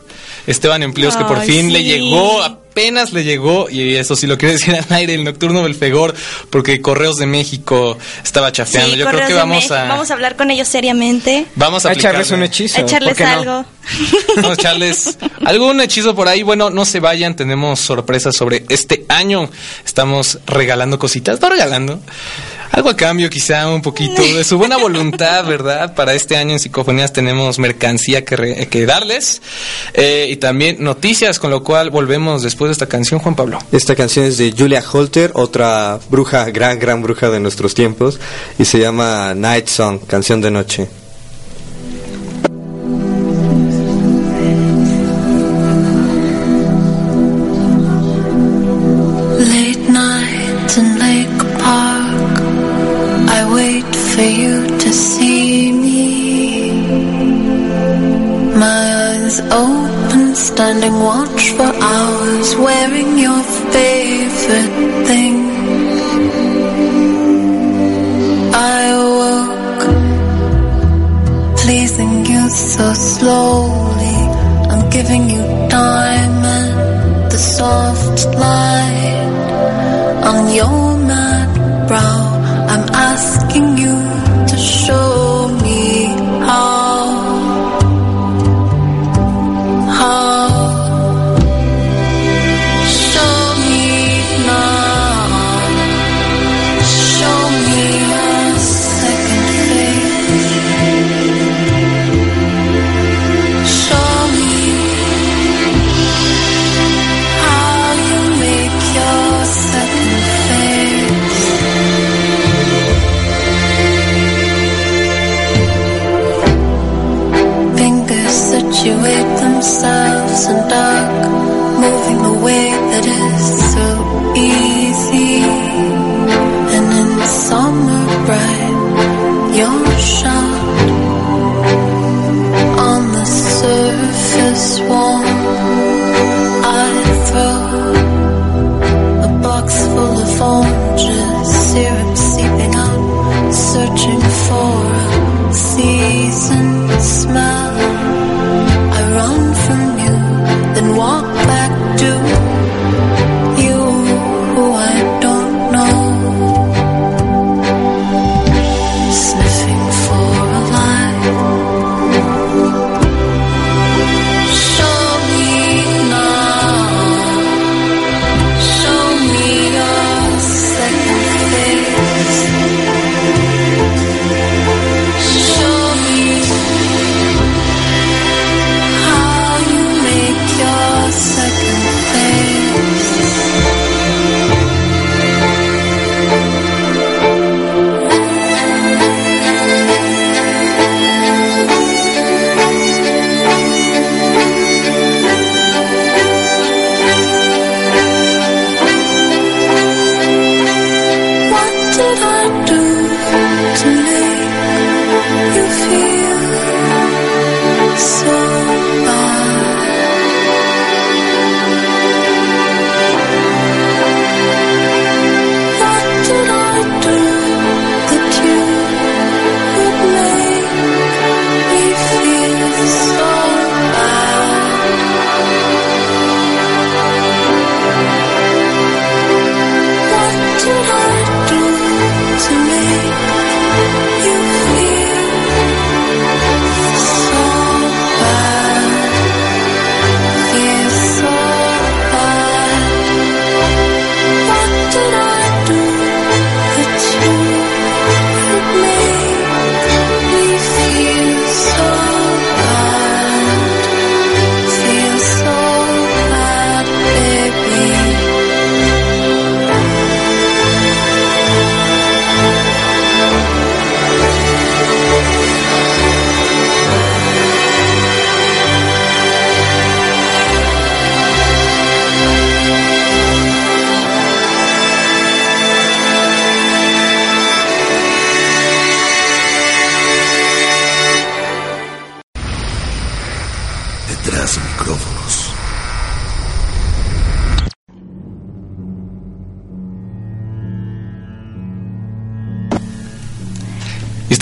Esteban Empleos que por fin le llegó, apenas le llegó, y eso sí lo quiero decir al aire, el nocturno Belfegor, porque Correos de México estaba chafeando.
Sí,
Yo creo
Correos
que
de
vamos
México.
a...
Vamos a hablar con ellos seriamente.
Vamos a,
A echarles un hechizo.
a echarles
¿por qué no?
algo.
Vamos a echarles algún hechizo por ahí. Bueno, no se vayan, tenemos sorpresas sobre este año. Estamos regalando cositas, no regalando. Algo a cambio, quizá un poquito de su buena voluntad, ¿verdad? Para este año en Psicofonías tenemos mercancía que, re- que darles eh, y también noticias, con lo cual volvemos después de esta canción, Juan Pablo.
Esta canción es de Julia Holter, otra bruja, gran, gran bruja de nuestros tiempos, y se llama Night Song, canción de noche.
Standing watch for hours, wearing your favorite thing. I awoke, pleasing you so slowly. I'm giving you time and the soft light on your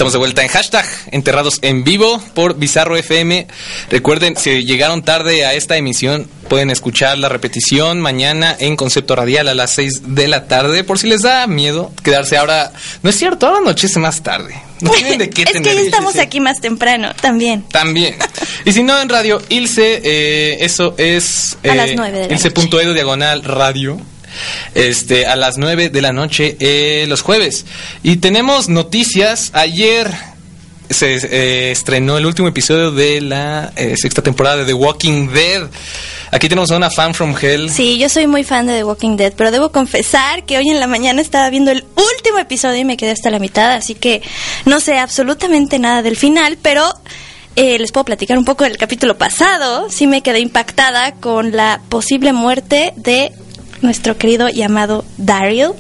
estamos de vuelta en hashtag Enterrados en Vivo por Bizarro FM. Recuerden, si llegaron tarde a esta emisión, pueden escuchar la repetición mañana en Concepto Radial a las 6 de la tarde. Por si les da miedo quedarse ahora. No es cierto, ahora anochece más tarde. No tienen de qué
es que
tener
ya estamos
ilse.
aquí más temprano, también.
También. Y si no, en Radio Ilse, eh, eso es...
A las nueve de la
Ilse.edu diagonal radio. Este, a las 9 de la noche eh, los jueves. Y tenemos noticias. Ayer se eh, estrenó el último episodio de la eh, sexta temporada de The Walking Dead. Aquí tenemos a una fan from Hell.
Sí, yo soy muy fan de The Walking Dead, pero debo confesar que hoy en la mañana estaba viendo el último episodio y me quedé hasta la mitad, así que no sé absolutamente nada del final, pero eh, les puedo platicar un poco del capítulo pasado. Sí me quedé impactada con la posible muerte de nuestro querido llamado Daryl.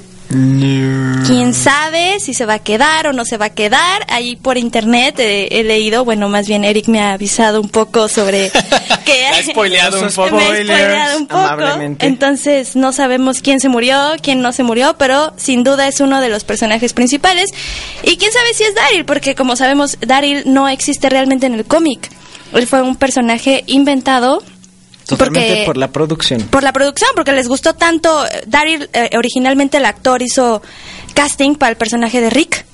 Quién sabe si se va a quedar o no se va a quedar. Ahí por internet eh, he leído, bueno, más bien Eric me ha avisado un poco sobre que
Ha spoileado un poco.
me spoileado un poco. Entonces no sabemos quién se murió, quién no se murió, pero sin duda es uno de los personajes principales. Y quién sabe si es Daryl, porque como sabemos, Daryl no existe realmente en el cómic. Él fue un personaje inventado.
Totalmente
porque-
por la producción.
por la producción, porque les gustó tanto. Daryl, eh, originalmente el actor hizo casting para el personaje de Rick.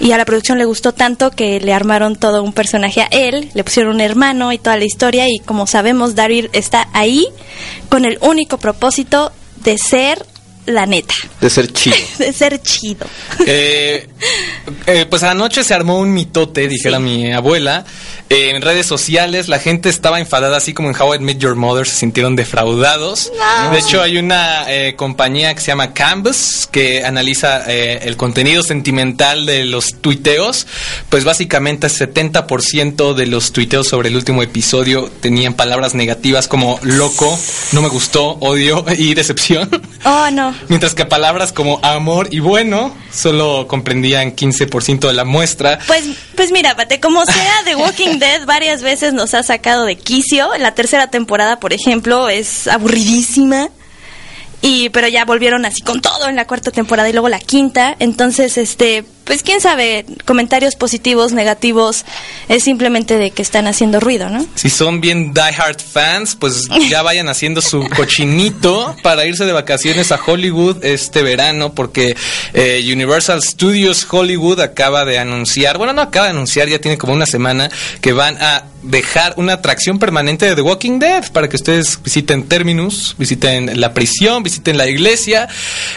Y a la producción le gustó tanto que le armaron todo un personaje a él, le pusieron un hermano y toda la historia. Y como sabemos, Daryl está ahí con el único propósito de ser la neta,
De ser chido.
de ser chido.
Eh, eh, pues anoche se armó un mitote, dijera mi abuela. Eh, en redes sociales la gente estaba enfadada, así como en How I Met Your Mother se sintieron defraudados. De hecho, hay una eh, compañía que se llama Canvas que analiza eh, el contenido sentimental de los tuiteos. Pues básicamente el 70% de los tuiteos sobre el último episodio tenían palabras negativas como loco, no me gustó, odio y decepción.
Oh, no.
Mientras que palabras como amor y bueno solo comprendían 15% de la muestra.
Pues, pues mira, Pate, como sea, The Walking Dead varias veces nos ha sacado de quicio. La tercera temporada, por ejemplo, es aburridísima. Y, pero ya volvieron así con todo en la cuarta temporada y luego la quinta. Entonces, este, pues quién sabe, comentarios positivos, negativos, es simplemente de que están haciendo ruido, ¿no?
Si son bien diehard fans, pues ya vayan haciendo su cochinito para irse de vacaciones a Hollywood este verano, porque eh, Universal Studios Hollywood acaba de anunciar, bueno, no acaba de anunciar, ya tiene como una semana, que van a dejar una atracción permanente de The Walking Dead para que ustedes visiten Terminus, visiten la prisión, visiten la iglesia.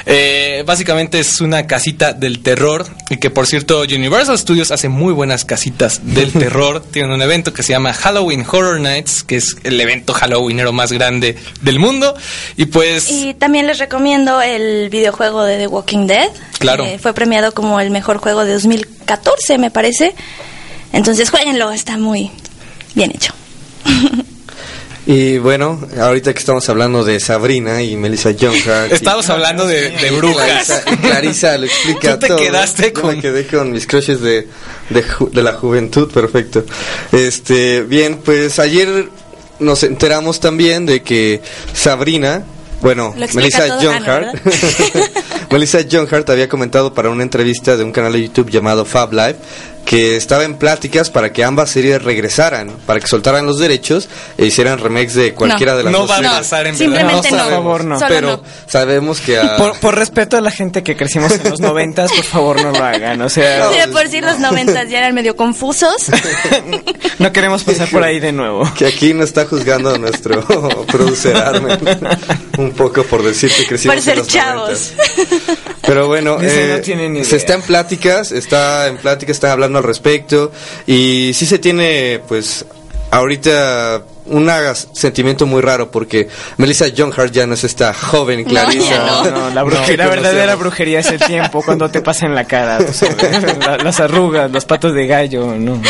Eh, básicamente es una casita del terror que por cierto Universal Studios hace muy buenas casitas del terror. Tienen un evento que se llama Halloween Horror Nights, que es el evento halloweenero más grande del mundo. Y pues...
Y también les recomiendo el videojuego de The Walking Dead.
Claro.
que fue premiado como el mejor juego de 2014, me parece. Entonces, jueguenlo, está muy bien hecho.
Y bueno, ahorita que estamos hablando de Sabrina y Melissa John Hart.
Estamos hablando de, de brujas.
Clarisa, y Clarisa lo explica
Tú te
todo.
quedaste
Yo
con-
me quedé con mis crushes de, de, ju- de la juventud, perfecto. Este, bien, pues ayer nos enteramos también de que Sabrina, bueno, Melissa
todo.
John
Ah, no,
Hart, Melissa John Hart había comentado para una entrevista de un canal de YouTube llamado Fab Live que estaba en pláticas para que ambas series regresaran, para que soltaran los derechos e hicieran remakes de cualquiera de las
No
dos
va a
series.
pasar en verdad.
Simplemente
No
no.
por favor, no.
Solo
Pero
no.
sabemos que a-
Por, por respeto a la gente que crecimos en los noventas, por favor no lo hagan. O sea,
Sí, de por sí los noventas ya eran medio confusos.
no queremos pasar por ahí de nuevo.
que aquí no está juzgando nuestro producer Armen un poco por decir que crecimos
Por ser
en los
chavos.
90s. Pero bueno, eh,
no
se está en pláticas, está en pláticas, están hablando al respecto. Y sí se tiene pues ahorita un sentimiento muy raro porque Melissa John Hart ya no es esta joven Clarissa.
no.
No, la, brujería, la verdadera brujería es el tiempo cuando te pasa en la cara. tú sabes, la- las arrugas, los patos de gallo. No, no.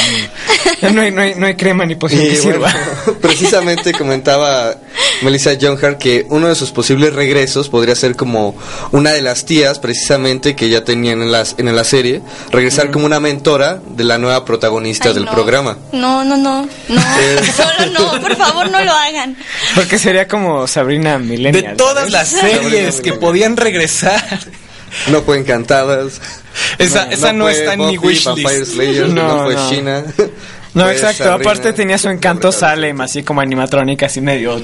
No hay, no hay, no hay crema ni poción que
bueno,
sirva.
precisamente comentaba Melissa John Hart que uno de sus posibles regresos podría ser como una de las tías, precisamente, que ya tenían en, las, en la serie, regresar como una mentora de la nueva protagonista
Ay,
del
no.
programa.
No, no, no. No,
Eh.
solo no, por favor, no lo hagan.
Porque sería como Sabrina
De
Millennial.
todas
¿sabes?
las series que podían regresar,
No fue Encantadas.
esa no, esa no,
fue
está en mi wishlist.
Slayer, no,
No,
fue
no.
China.
No,
Fue
exacto.
Sabrina.
Aparte tenía su encanto Salem, así como animatrónica, así medio...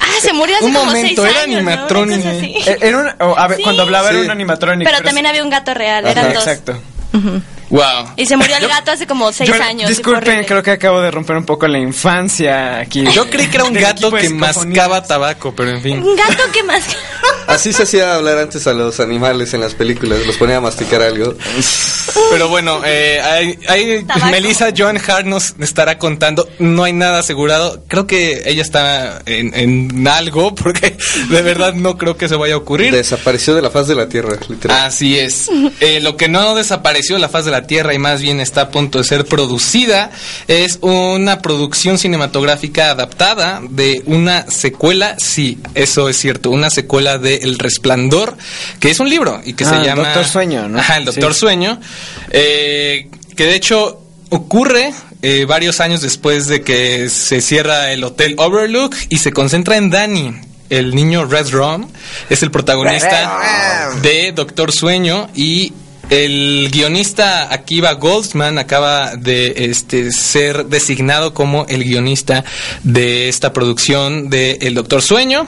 Ah, se murió hace
Un
como
momento,
seis
era
años, ¿no?
animatronic.
Una cosa así.
Eh, Era un, o, a ver,
Sí.
Cuando hablaba era
Sí.
un animatronic.
Pero también había un gato real, eran dos.
Exacto.
Wow.
Y se murió el gato hace como seis
Yo-
años.
Disculpen, creo que acabo de romper un poco la infancia aquí.
Yo creí que era un gato que mascaba tabaco, pero en fin.
Un gato que más...
Así se hacía hablar antes a los animales en las películas, los ponía a masticar algo.
Pero bueno, eh, hay. Melissa Joan Hart nos estará contando. No hay nada asegurado. Creo que ella está en, en algo, porque de verdad no creo que se vaya a ocurrir.
Desapareció de la faz de la tierra, literal.
Así es. Eh, lo que no desapareció de la faz de la Tierra y más bien está a punto de ser producida es una producción cinematográfica adaptada de una secuela, sí, eso es cierto, una secuela de El Resplandor, que es un libro y que
Ah,
se
el
llama...
Doctor Sueño, ¿no?
Ajá, el Doctor
Sí.
Sueño, eh, que de hecho ocurre eh, varios años después de que se cierra el Hotel Overlook y se concentra en Danny. El niño Red Rum es el protagonista de Doctor Sueño y el guionista Akiva Goldsman acaba de este ser designado como el guionista de esta producción de El Doctor Sueño.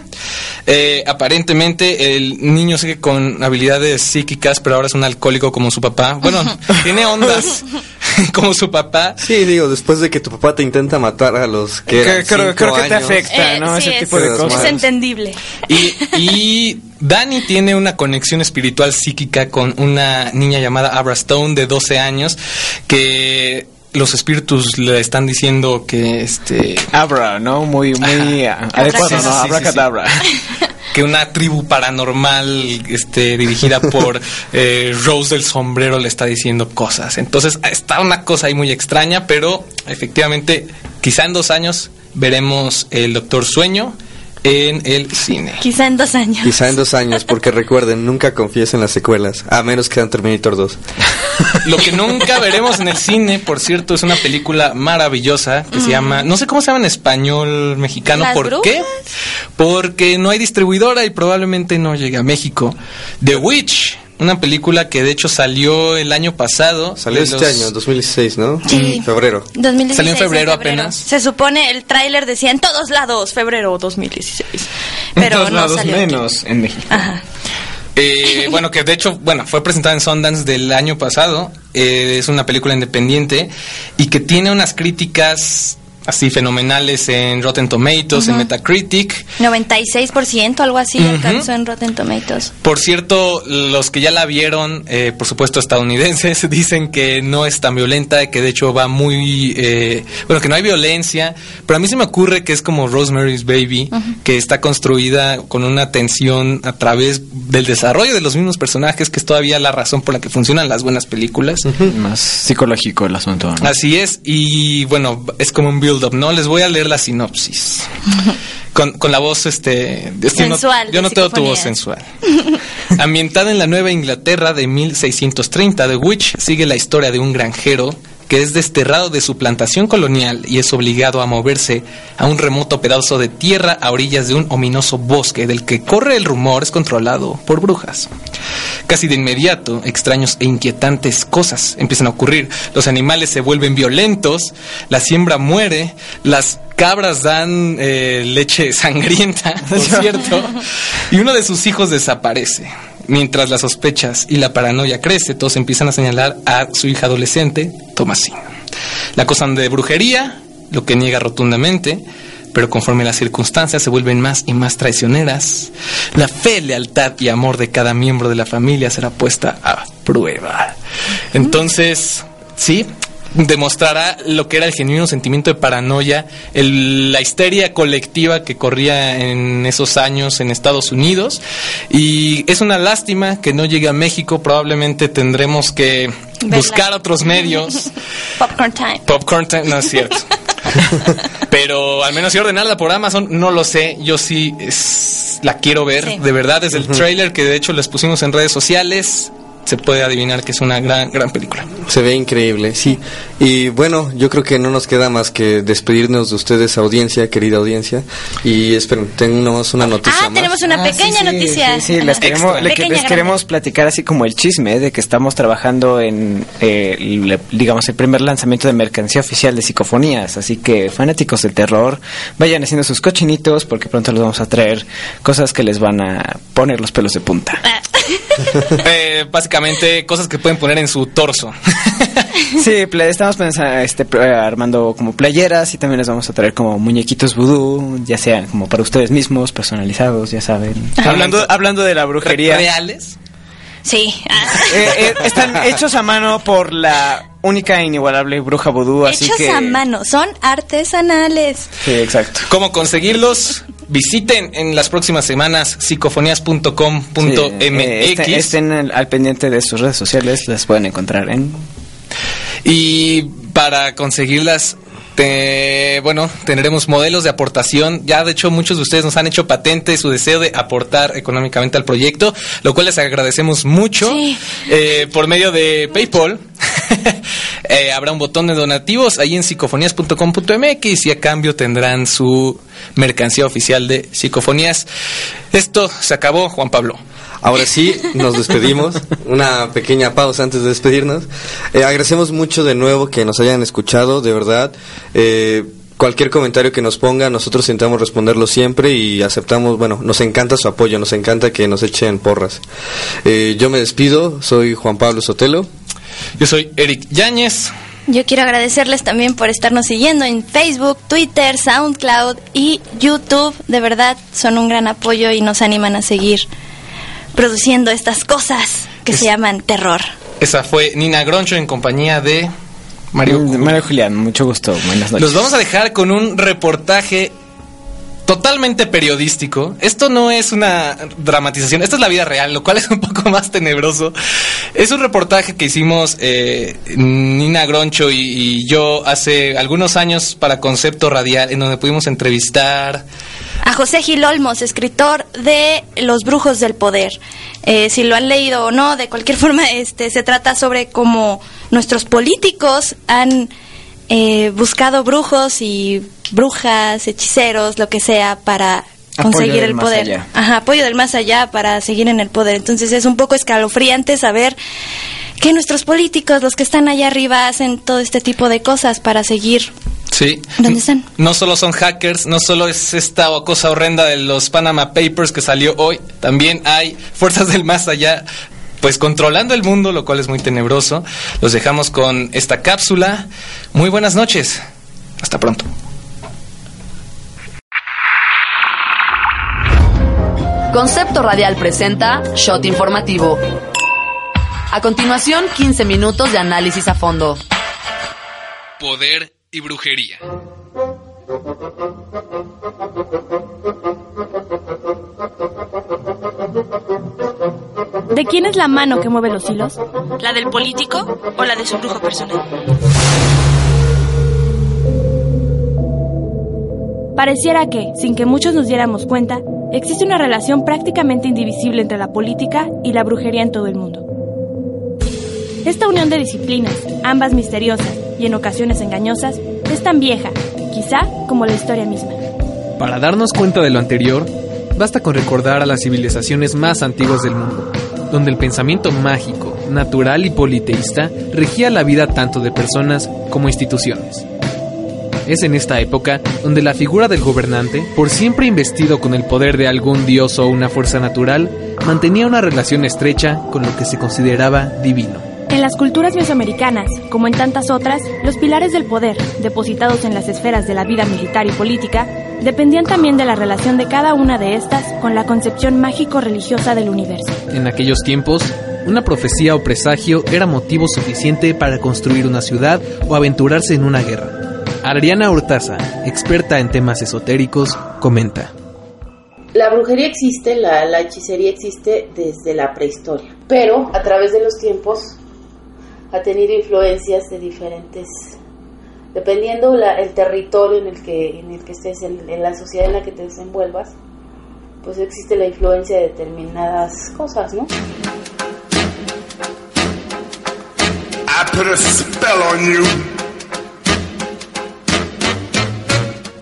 Eh, aparentemente el niño sigue con habilidades psíquicas, pero ahora es un alcohólico como su papá. Bueno, tiene ondas como su papá.
Sí, digo, después de que tu papá te intenta matar a los que
Que-
eran
creo,
cinco
creo que te
años.
afecta,
Eh,
¿no?
sí,
Ese
es-
tipo de
es
cosas.
Es entendible.
Y, y Dani tiene una conexión espiritual psíquica con una niña llamada Abra Stone de 12 años que los espíritus le están diciendo que este
Abra, ¿no? Muy, muy ah, adecuado,
Sí, sí,
¿no?
sí, sí. que una tribu paranormal este dirigida por eh, Rose del sombrero le está diciendo cosas. Entonces está una cosa ahí muy extraña, pero efectivamente quizá en dos años veremos el Doctor Sueño en el cine.
Quizá en dos años.
Quizá en dos años, porque recuerden, nunca confíes en las secuelas, a menos que sean Terminator 2.
Lo que nunca veremos en el cine, por cierto, es una película maravillosa que se llama, no sé cómo se llama en español mexicano,
¿Las
¿por
brujas?
qué? Porque no hay distribuidora y probablemente no llegue a México. The Witch, una película que de hecho salió el año pasado.
Salió este
los-
año, 2016, ¿no?
Sí.
Febrero.
2016,
Salió en febrero apenas.
Se supone el tráiler decía en todos lados, febrero 2016. Pero
en todos
no
lados
salió. aquí.
menos en México.
Ajá.
Eh, bueno, que de hecho, bueno, fue presentada en Sundance del año pasado. Eh, es una película independiente y que tiene unas críticas así fenomenales en Rotten Tomatoes, en Metacritic.
96%, algo así,
Ujú.
alcanzó en Rotten Tomatoes.
Por cierto, los que ya la vieron, eh, por supuesto estadounidenses, dicen que no es tan violenta, que de hecho va muy... eh, bueno, que no hay violencia, pero a mí se me ocurre que es como Rosemary's Baby, que está construida con una tensión a través del desarrollo de los mismos personajes, que es todavía la razón por la que funcionan las buenas películas.
Más psicológico el asunto, ¿no?
Así es, y bueno, es como un ¿no? Les voy a leer la sinopsis. Con, con la voz, este... no-
Sensual,
Yo no, tengo tu voz sensual. Ambientada en la Nueva Inglaterra de 1630, The Witch sigue la historia de un granjero que es desterrado de su plantación colonial y es obligado a moverse a un remoto pedazo de tierra a orillas de un ominoso bosque del que corre el rumor es controlado por brujas. Casi de inmediato, extraños e inquietantes cosas empiezan a ocurrir. Los animales se vuelven violentos, la siembra muere, las cabras dan eh, leche sangrienta, por cierto, y uno de sus hijos desaparece. Mientras las sospechas y la paranoia crece, todos empiezan a señalar a su hija adolescente, Thomasina. La acusan de brujería, lo que niega rotundamente, pero conforme las circunstancias se vuelven más y más traicioneras, la fe, lealtad y amor de cada miembro de la familia será puesta a prueba. Entonces, sí, demostrará lo que era el genuino sentimiento de paranoia, el- la histeria colectiva que corría en esos años en Estados Unidos. Y es una lástima que no llegue a México, probablemente tendremos que
Verla.
buscar otros medios.
Popcorn Time.
Popcorn Time, no es cierto. Pero al menos si ordenarla por Amazon, no lo sé. Yo sí es- la quiero ver.
Sí.
De verdad, desde el trailer que de hecho les pusimos en redes sociales. Se puede adivinar que es una gran, gran película.
Se ve increíble, sí. Y bueno, yo creo que no nos queda más que despedirnos de ustedes, audiencia, querida audiencia. Y esperen, tenemos una noticia
Ah,
más.
tenemos una
Ah,
pequeña
sí, sí,
noticia.
Sí, sí, les queremos, le-
Pequeña,
les
grande.
queremos platicar así como el chisme de que estamos trabajando en, eh, el- digamos, el primer lanzamiento de mercancía oficial de psicofonías. Así que fanáticos del terror, vayan haciendo sus cochinitos porque pronto les vamos a traer cosas que les van a poner los pelos de punta.
Ah,
Eh, básicamente cosas que pueden poner en su torso.
Sí, estamos pensando, este, armando como playeras y también les vamos a traer como muñequitos vudú, ya sean como para ustedes mismos, personalizados, ya saben. Hablando, hablando de la brujería.
¿Reales?
Sí.
Eh, eh, están hechos a mano por la única e inigualable bruja vudú, así
Hechos
que...
a mano, son artesanales.
Sí, exacto.
¿Cómo conseguirlos? Visiten en las próximas semanas psicofonías.com.mx.
Sí, eh, estén, estén al, al pendiente de sus redes sociales, las pueden encontrar en...
Y para conseguirlas, te- bueno, tendremos modelos de aportación. Ya, de hecho, muchos de ustedes nos han hecho patente su deseo de aportar económicamente al proyecto, lo cual les agradecemos mucho.
Sí.
Eh, por medio de PayPal. eh, habrá un botón de donativos ahí en psicofonías.com.mx y a cambio tendrán su mercancía oficial de psicofonías. Esto se acabó, Juan Pablo.
Ahora sí, nos despedimos. Una pequeña pausa antes de despedirnos. Eh, agradecemos mucho de nuevo que nos hayan escuchado, de verdad. Eh, cualquier comentario que nos pongan, nosotros intentamos responderlo siempre y aceptamos, bueno, nos encanta su apoyo, nos encanta que nos echen porras. Eh, yo me despido, soy Juan Pablo Sotelo.
Yo soy Eric Yáñez.
Yo quiero agradecerles también por estarnos siguiendo en Facebook, Twitter, SoundCloud y YouTube. De verdad, son un gran apoyo y nos animan a seguir produciendo estas cosas que
Es-
se llaman terror.
Esa fue Nina Groncho en compañía de Mario.
Mm, Mario Julián, mucho gusto, buenas noches.
Los vamos a dejar con un reportaje totalmente periodístico. Esto no es una dramatización, esto es la vida real, lo cual es un poco más tenebroso. Es un reportaje que hicimos eh, Nina Groncho y, y yo hace algunos años para Concepto Radial, en donde pudimos entrevistar
A José Gil Olmos, escritor de Los Brujos del Poder. Eh, si lo han leído o no, de cualquier forma, este, se trata sobre cómo nuestros políticos han eh, buscado brujos y brujas, hechiceros, lo que sea, para
Apoyo
conseguir
del
el
más
poder.
allá.
Ajá, apoyo del más allá para seguir en el poder. Entonces es un poco escalofriante saber que nuestros políticos, los que están allá arriba, hacen todo este tipo de cosas para seguir
Sí.
¿Dónde están?
No solo son hackers, no solo es esta cosa horrenda de los Panama Papers que salió hoy, también hay fuerzas del más allá, pues controlando el mundo, lo cual es muy tenebroso. Los dejamos con esta cápsula. Muy buenas noches. Hasta pronto.
Concepto Radial presenta Shot Informativo. A continuación, 15 minutos de análisis a fondo.
Poder y brujería.
¿De quién es la mano que mueve los hilos?
¿La del político o la de su brujo personal?
Pareciera que, sin que muchos nos diéramos cuenta, existe una relación prácticamente indivisible entre la política y la brujería en todo el mundo. Esta unión de disciplinas, ambas misteriosas y en ocasiones engañosas, es tan vieja, quizá como la historia misma.
Para darnos cuenta de lo anterior, basta con recordar a las civilizaciones más antiguas del mundo, donde el pensamiento mágico, natural y politeísta regía la vida tanto de personas como instituciones. Es en esta época donde la figura del gobernante, por siempre investido con el poder de algún dios o una fuerza natural, mantenía una relación estrecha con lo que se consideraba divino.
En las culturas mesoamericanas, como en tantas otras, los pilares del poder, depositados en las esferas de la vida militar y política, dependían también de la relación de cada una de estas con la concepción mágico-religiosa del universo.
En aquellos tiempos, una profecía o presagio era motivo suficiente para construir una ciudad o aventurarse en una guerra. Ariana Hurtaza, experta en temas esotéricos, comenta.
La brujería existe, la, la hechicería existe desde la prehistoria, pero a través de los tiempos ha tenido influencias de diferentes, dependiendo la, el territorio en el que en el que estés, en, en la sociedad en la que te desenvuelvas, pues existe la influencia de determinadas cosas, ¿no?
put a spell on you.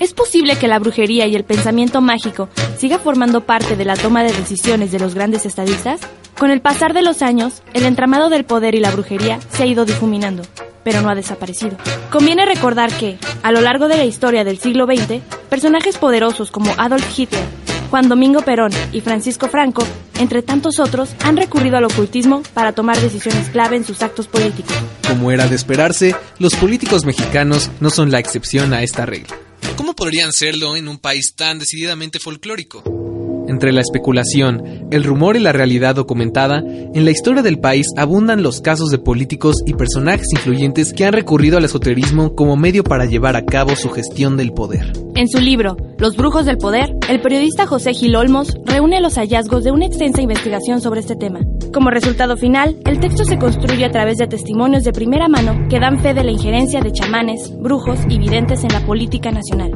¿Es posible que la brujería y el pensamiento mágico siga formando parte de la toma de decisiones de los grandes estadistas? Con el pasar de los años, el entramado del poder y la brujería se ha ido difuminando, pero no ha desaparecido. Conviene recordar que, a lo largo de la historia del siglo XX, personajes poderosos como Adolf Hitler, Juan Domingo Perón y Francisco Franco, entre tantos otros, han recurrido al ocultismo para tomar decisiones clave en sus actos políticos.
Como era de esperarse, los políticos mexicanos no son la excepción a esta regla. ¿Cómo podrían serlo en un país tan decididamente folclórico? Entre la especulación, el rumor y la realidad documentada, en la historia del país abundan los casos de políticos y personajes influyentes que han recurrido al esoterismo como medio para llevar a cabo su gestión del poder.
En su libro, Los Brujos del Poder, el periodista José Gil Olmos reúne los hallazgos de una extensa investigación sobre este tema. Como resultado final, el texto se construye a través de testimonios de primera mano que dan fe de la injerencia de chamanes, brujos y videntes en la política nacional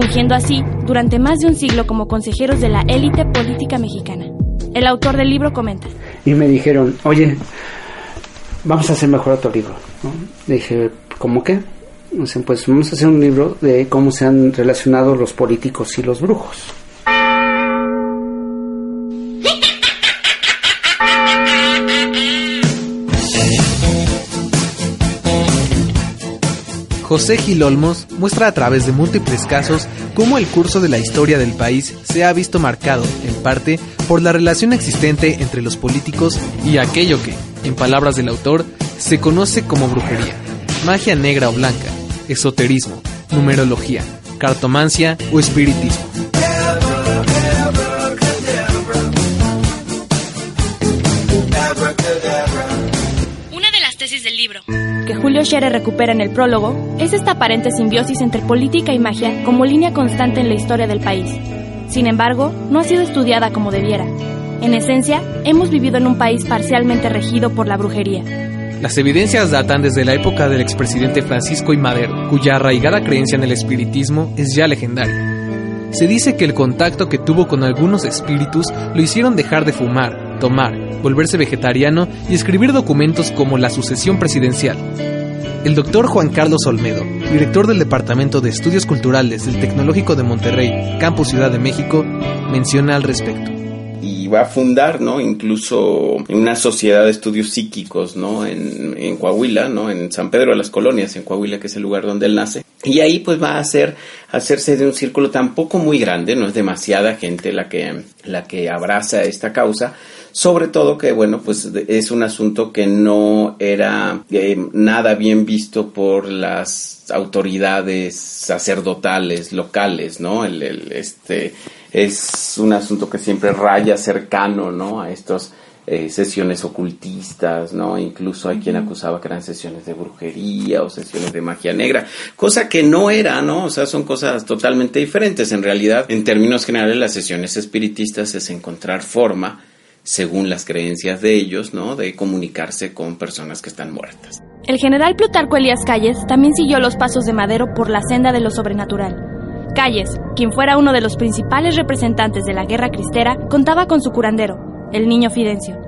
fungiendo así durante más de un siglo como consejeros de la élite política mexicana. El autor del libro comenta.
Y me dijeron, oye, vamos a hacer mejor otro libro. Dije, ¿cómo qué? Dicen, pues vamos a hacer un libro de cómo se han relacionado los políticos y los brujos.
José Gil Olmos muestra a través de múltiples casos cómo el curso de la historia del país se ha visto marcado, en parte, por la relación existente entre los políticos y aquello que, en palabras del autor, se conoce como brujería, magia negra o blanca, esoterismo, numerología, cartomancia o espiritismo.
Una de las tesis del libro, que Julio Scherer recupera en el prólogo, es esta aparente simbiosis entre política y magia como línea constante en la historia del país. Sin embargo, no ha sido estudiada como debiera. En esencia, hemos vivido en un país parcialmente regido por la brujería.
Las evidencias datan desde la época del expresidente Francisco I. Madero, cuya arraigada creencia en el espiritismo es ya legendaria. Se dice que el contacto que tuvo con algunos espíritus lo hicieron dejar de fumar, tomar, volverse vegetariano y escribir documentos como la sucesión presidencial. El doctor Juan Carlos Olmedo, director del Departamento de Estudios Culturales del Tecnológico de Monterrey, Campus Ciudad de México, menciona al respecto
y va a fundar, ¿no? Incluso una sociedad de estudios psíquicos, ¿no? En, en, Coahuila, ¿no? En San Pedro de las Colonias, en Coahuila, que es el lugar donde él nace. Y ahí pues va a hacer, hacerse de un círculo tampoco muy grande, no es demasiada gente la que, la que abraza esta causa, sobre todo que, bueno, pues es un asunto que no era eh, nada bien visto por las autoridades sacerdotales locales, ¿no? El, el, este, es un asunto que siempre raya cercano, ¿no? A estas eh, sesiones ocultistas, ¿no? Incluso hay quien acusaba que eran sesiones de brujería o sesiones de magia negra, cosa que no era, ¿no? O sea, son cosas totalmente diferentes. En realidad, en términos generales, las sesiones espiritistas es encontrar forma según las creencias de ellos, ¿no? De comunicarse con personas que están muertas.
El general Plutarco Elías Calles también siguió los pasos de Madero por la senda de lo sobrenatural. Calles, quien fuera uno de los principales representantes de la guerra cristera, contaba con su curandero, el niño Fidencio.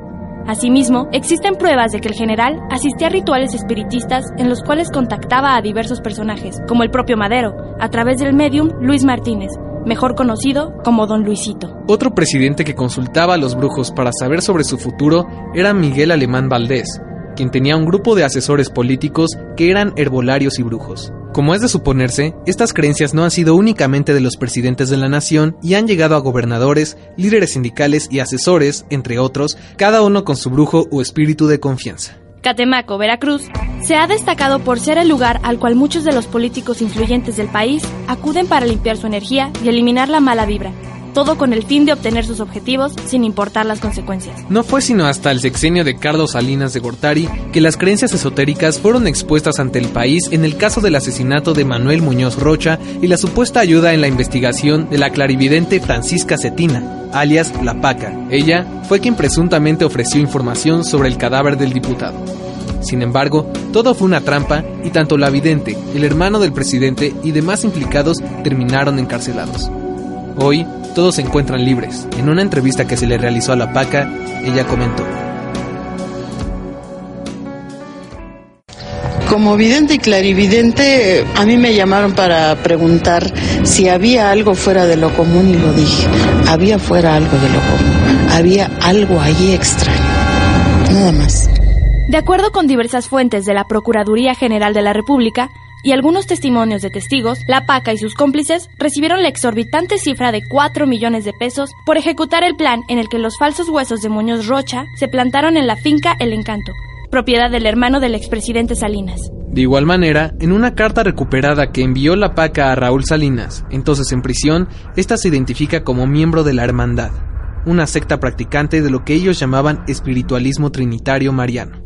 Asimismo, existen pruebas de que el general asistía a rituales espiritistas en los cuales contactaba a diversos personajes, como el propio Madero, a través del medium Luis Martínez, mejor conocido como Don Luisito.
Otro presidente que consultaba a los brujos para saber sobre su futuro era Miguel Alemán Valdés, quien tenía un grupo de asesores políticos que eran herbolarios y brujos. Como es de suponerse, estas creencias no han sido únicamente de los presidentes de la nación y han llegado a gobernadores, líderes sindicales y asesores, entre otros, cada uno con su brujo o espíritu de confianza.
Catemaco, Veracruz, se ha destacado por ser el lugar al cual muchos de los políticos influyentes del país acuden para limpiar su energía y eliminar la mala vibra, todo con el fin de obtener sus objetivos sin importar las consecuencias.
No fue sino hasta el sexenio de Carlos Salinas de Gortari que las creencias esotéricas fueron expuestas ante el país en el caso del asesinato de Manuel Muñoz Rocha y la supuesta ayuda en la investigación de la clarividente Francisca Cetina, alias La Paca. Ella fue quien presuntamente ofreció información sobre el cadáver del diputado. Sin embargo, todo fue una trampa y tanto la vidente, el hermano del presidente y demás implicados terminaron encarcelados. Hoy, todos se encuentran libres. En una entrevista que se le realizó a la PACA, ella comentó.
Como vidente y clarividente, a mí me llamaron para preguntar si había algo fuera de lo común y lo dije. Había fuera algo de lo común. Había algo allí extraño. Nada más.
De acuerdo con diversas fuentes de la Procuraduría General de la República y algunos testimonios de testigos, la PACA y sus cómplices recibieron la exorbitante cifra de 4 millones de pesos por ejecutar el plan en el que los falsos huesos de Muñoz Rocha se plantaron en la finca El Encanto, propiedad del hermano del expresidente Salinas.
De igual manera, en una carta recuperada que envió la PACA a Raúl Salinas, entonces en prisión, esta se identifica como miembro de la Hermandad, una secta practicante de lo que ellos llamaban espiritualismo trinitario mariano.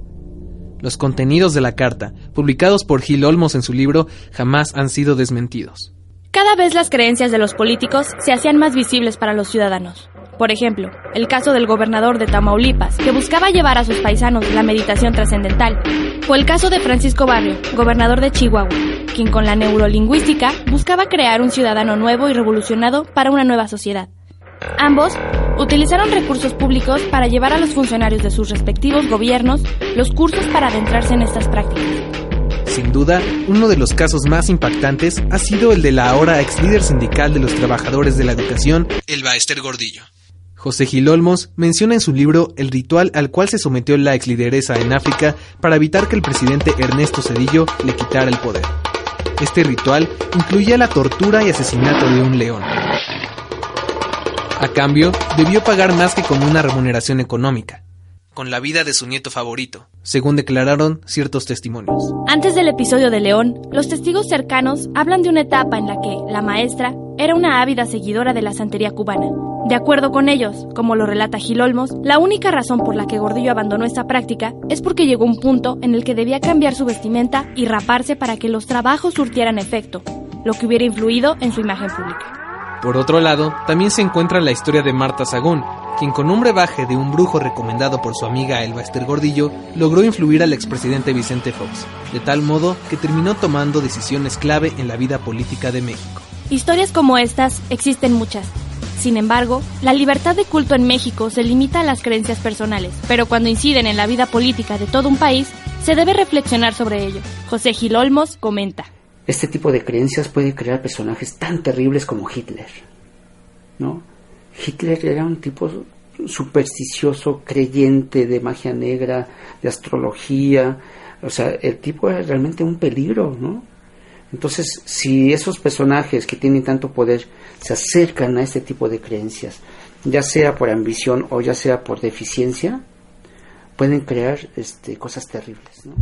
Los contenidos de la carta, publicados por Gil Olmos en su libro, jamás han sido desmentidos.
Cada vez las creencias de los políticos se hacían más visibles para los ciudadanos. Por ejemplo, el caso del gobernador de Tamaulipas, que buscaba llevar a sus paisanos la meditación trascendental, o el caso de Francisco Barrio, gobernador de Chihuahua, quien con la neurolingüística buscaba crear un ciudadano nuevo y revolucionado para una nueva sociedad. Ambos utilizaron recursos públicos para llevar a los funcionarios de sus respectivos gobiernos los cursos para adentrarse en estas prácticas.
Sin duda, uno de los casos más impactantes ha sido el de la ahora ex líder sindical de los trabajadores de la educación, Elba Esther Gordillo. José Gil Olmos menciona en su libro el ritual al cual se sometió la ex lideresa en África para evitar que el presidente Ernesto Cedillo le quitara el poder. Este ritual incluía la tortura y asesinato de un león. A cambio, debió pagar más que con una remuneración económica, con la vida de su nieto favorito, según declararon ciertos testimonios.
Antes del episodio de León, los testigos cercanos hablan de una etapa en la que la maestra era una ávida seguidora de la santería cubana. De acuerdo con ellos, como lo relata Gil Olmos, la única razón por la que Gordillo abandonó esta práctica es porque llegó un punto en el que debía cambiar su vestimenta y raparse para que los trabajos surtieran efecto, lo que hubiera influido en su imagen pública.
Por otro lado, también se encuentra la historia de Marta Sagún, quien con un brebaje de un brujo recomendado por su amiga Elba Esther Gordillo, logró influir al expresidente Vicente Fox, de tal modo que terminó tomando decisiones clave en la vida política de México.
Historias como estas existen muchas. Sin embargo, la libertad de culto en México se limita a las creencias personales, pero cuando inciden en la vida política de todo un país, se debe reflexionar sobre ello. José Gil Olmos comenta.
Este tipo de creencias puede crear personajes tan terribles como Hitler. ¿no? Hitler era un tipo supersticioso, creyente de magia negra, de astrología. O sea, el tipo era realmente un peligro, ¿no? Entonces, si esos personajes que tienen tanto poder se acercan a este tipo de creencias, ya sea por ambición o ya sea por deficiencia, pueden crear este, cosas terribles. ¿no?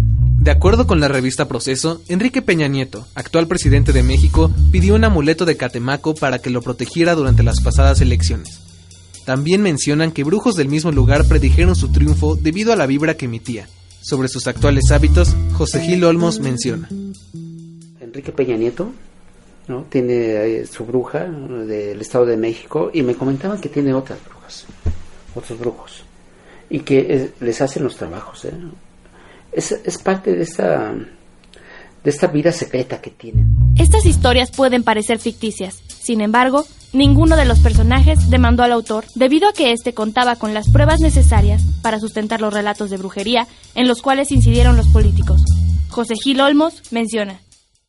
De acuerdo con la revista Proceso, Enrique Peña Nieto, actual presidente de México, pidió un amuleto de Catemaco para que lo protegiera durante las pasadas elecciones. También mencionan que brujos del mismo lugar predijeron su triunfo debido a la vibra que emitía. Sobre sus actuales hábitos, José Gil Olmos menciona.
Enrique Peña Nieto ¿no? tiene eh, su bruja del Estado de México y me comentaban que tiene otras brujas, otros brujos, y que eh, les hacen los trabajos. ¿eh? Es, es parte de esta, de esta vida secreta que tienen.
Estas historias pueden parecer ficticias, sin embargo, ninguno de los personajes demandó al autor debido a que éste contaba con las pruebas necesarias para sustentar los relatos de brujería en los cuales incidieron los políticos. José Gil Olmos menciona.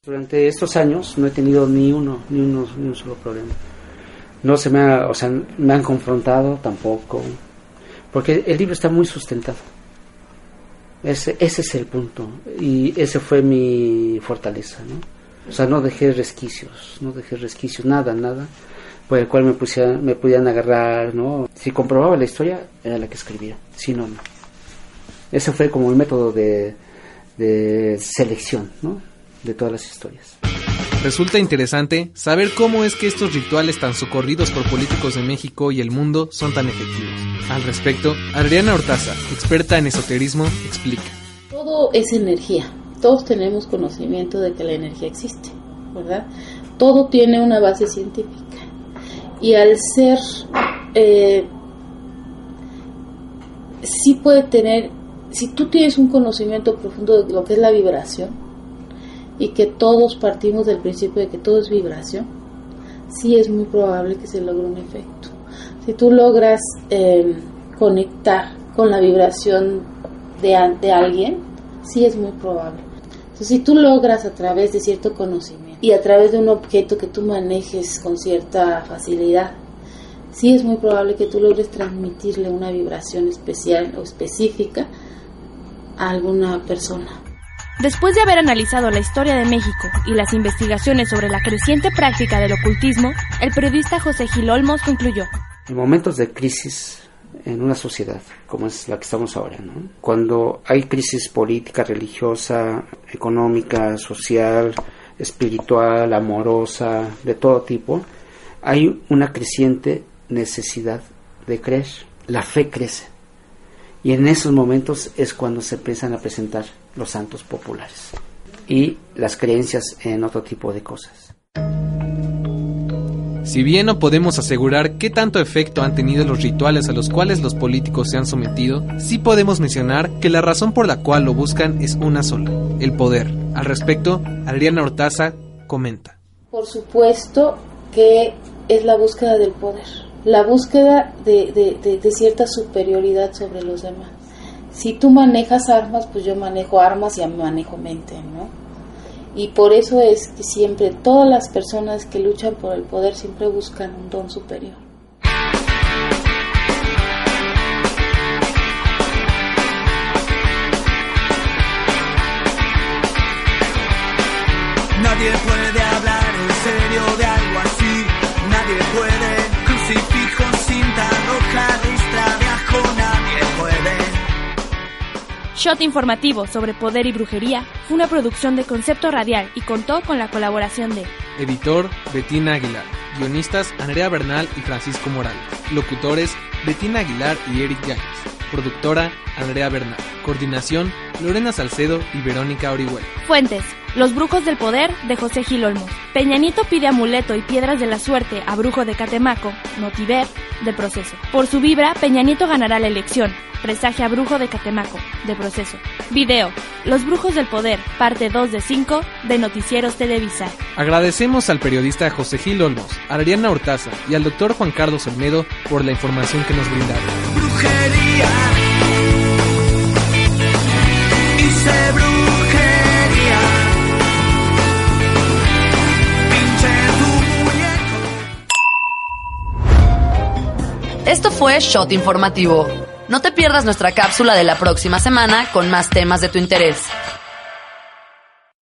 Durante estos años no he tenido ni uno, ni uno, ni un solo problema. No se me ha, o sea, me han confrontado tampoco, porque el libro está muy sustentado. Ese, ese es el punto y ese fue mi fortaleza, ¿no? O sea, no dejé resquicios, no dejé resquicios, nada, nada, por el cual me, pusieran, me pudieran agarrar, ¿no? Si comprobaba la historia, era la que escribía, si no, no. Ese fue como el método de, de selección, ¿no? De todas las historias.
Resulta interesante saber cómo es que estos rituales tan socorridos por políticos de México y el mundo son tan efectivos. Al respecto, Adriana Hortaza, experta en esoterismo, explica.
Todo es energía. Todos tenemos conocimiento de que la energía existe, ¿verdad? Todo tiene una base científica. Y al ser, eh, sí puede tener, si tú tienes un conocimiento profundo de lo que es la vibración, y que todos partimos del principio de que todo es vibración, sí es muy probable que se logre un efecto. Si tú logras eh, conectar con la vibración de, de alguien, sí es muy probable. Si tú logras a través de cierto conocimiento y a través de un objeto que tú manejes con cierta facilidad, sí es muy probable que tú logres transmitirle una vibración especial o específica a alguna persona.
Después de haber analizado la historia de México y las investigaciones sobre la creciente práctica del ocultismo, el periodista José Gil Olmos concluyó.
En momentos de crisis en una sociedad como es la que estamos ahora, cuando hay crisis política, religiosa, económica, social, espiritual, amorosa, de todo tipo, hay una creciente necesidad de creer. La fe crece. Y en esos momentos es cuando se empiezan a presentar los santos populares y las creencias en otro tipo de cosas.
Si bien no podemos asegurar qué tanto efecto han tenido los rituales a los cuales los políticos se han sometido, sí podemos mencionar que la razón por la cual lo buscan es una sola, el poder. Al respecto, Adriana Hortaza comenta.
Por supuesto que es la búsqueda del poder, la búsqueda de, de, de cierta superioridad sobre los demás. Si tú manejas armas, pues yo manejo armas y manejo mente, ¿no? Y por eso es que siempre todas las personas que luchan por el poder siempre buscan un don superior.
Nadie puede hablar en serio de algo así. Nadie puede.
Shot informativo sobre poder y brujería fue una producción de Concepto Radial y contó con la colaboración de
Editor Betina Aguilar. Guionistas Andrea Bernal y Francisco Morales. Locutores Betina Aguilar y Eric Yáñez. Productora Andrea Bernal. Coordinación Lorena Salcedo y Verónica Orihuela.
Fuentes. Los Brujos del Poder de José Gil Olmos. Peñanito pide amuleto y piedras de la suerte a Brujo de Catemaco, Notiver, de Proceso. Por su vibra, Peñanito ganará la elección. Presagia Brujo de Catemaco, de Proceso. Video. Los Brujos del Poder, parte 2 de 5 de Noticieros Televisa.
Agradecemos al periodista José Gil Olmos, a Ariana Hortaza y al doctor Juan Carlos Olmedo por la información que nos brindaron.
Brujería.
Esto fue Shot Informativo. No te pierdas nuestra cápsula de la próxima semana con más temas de tu interés.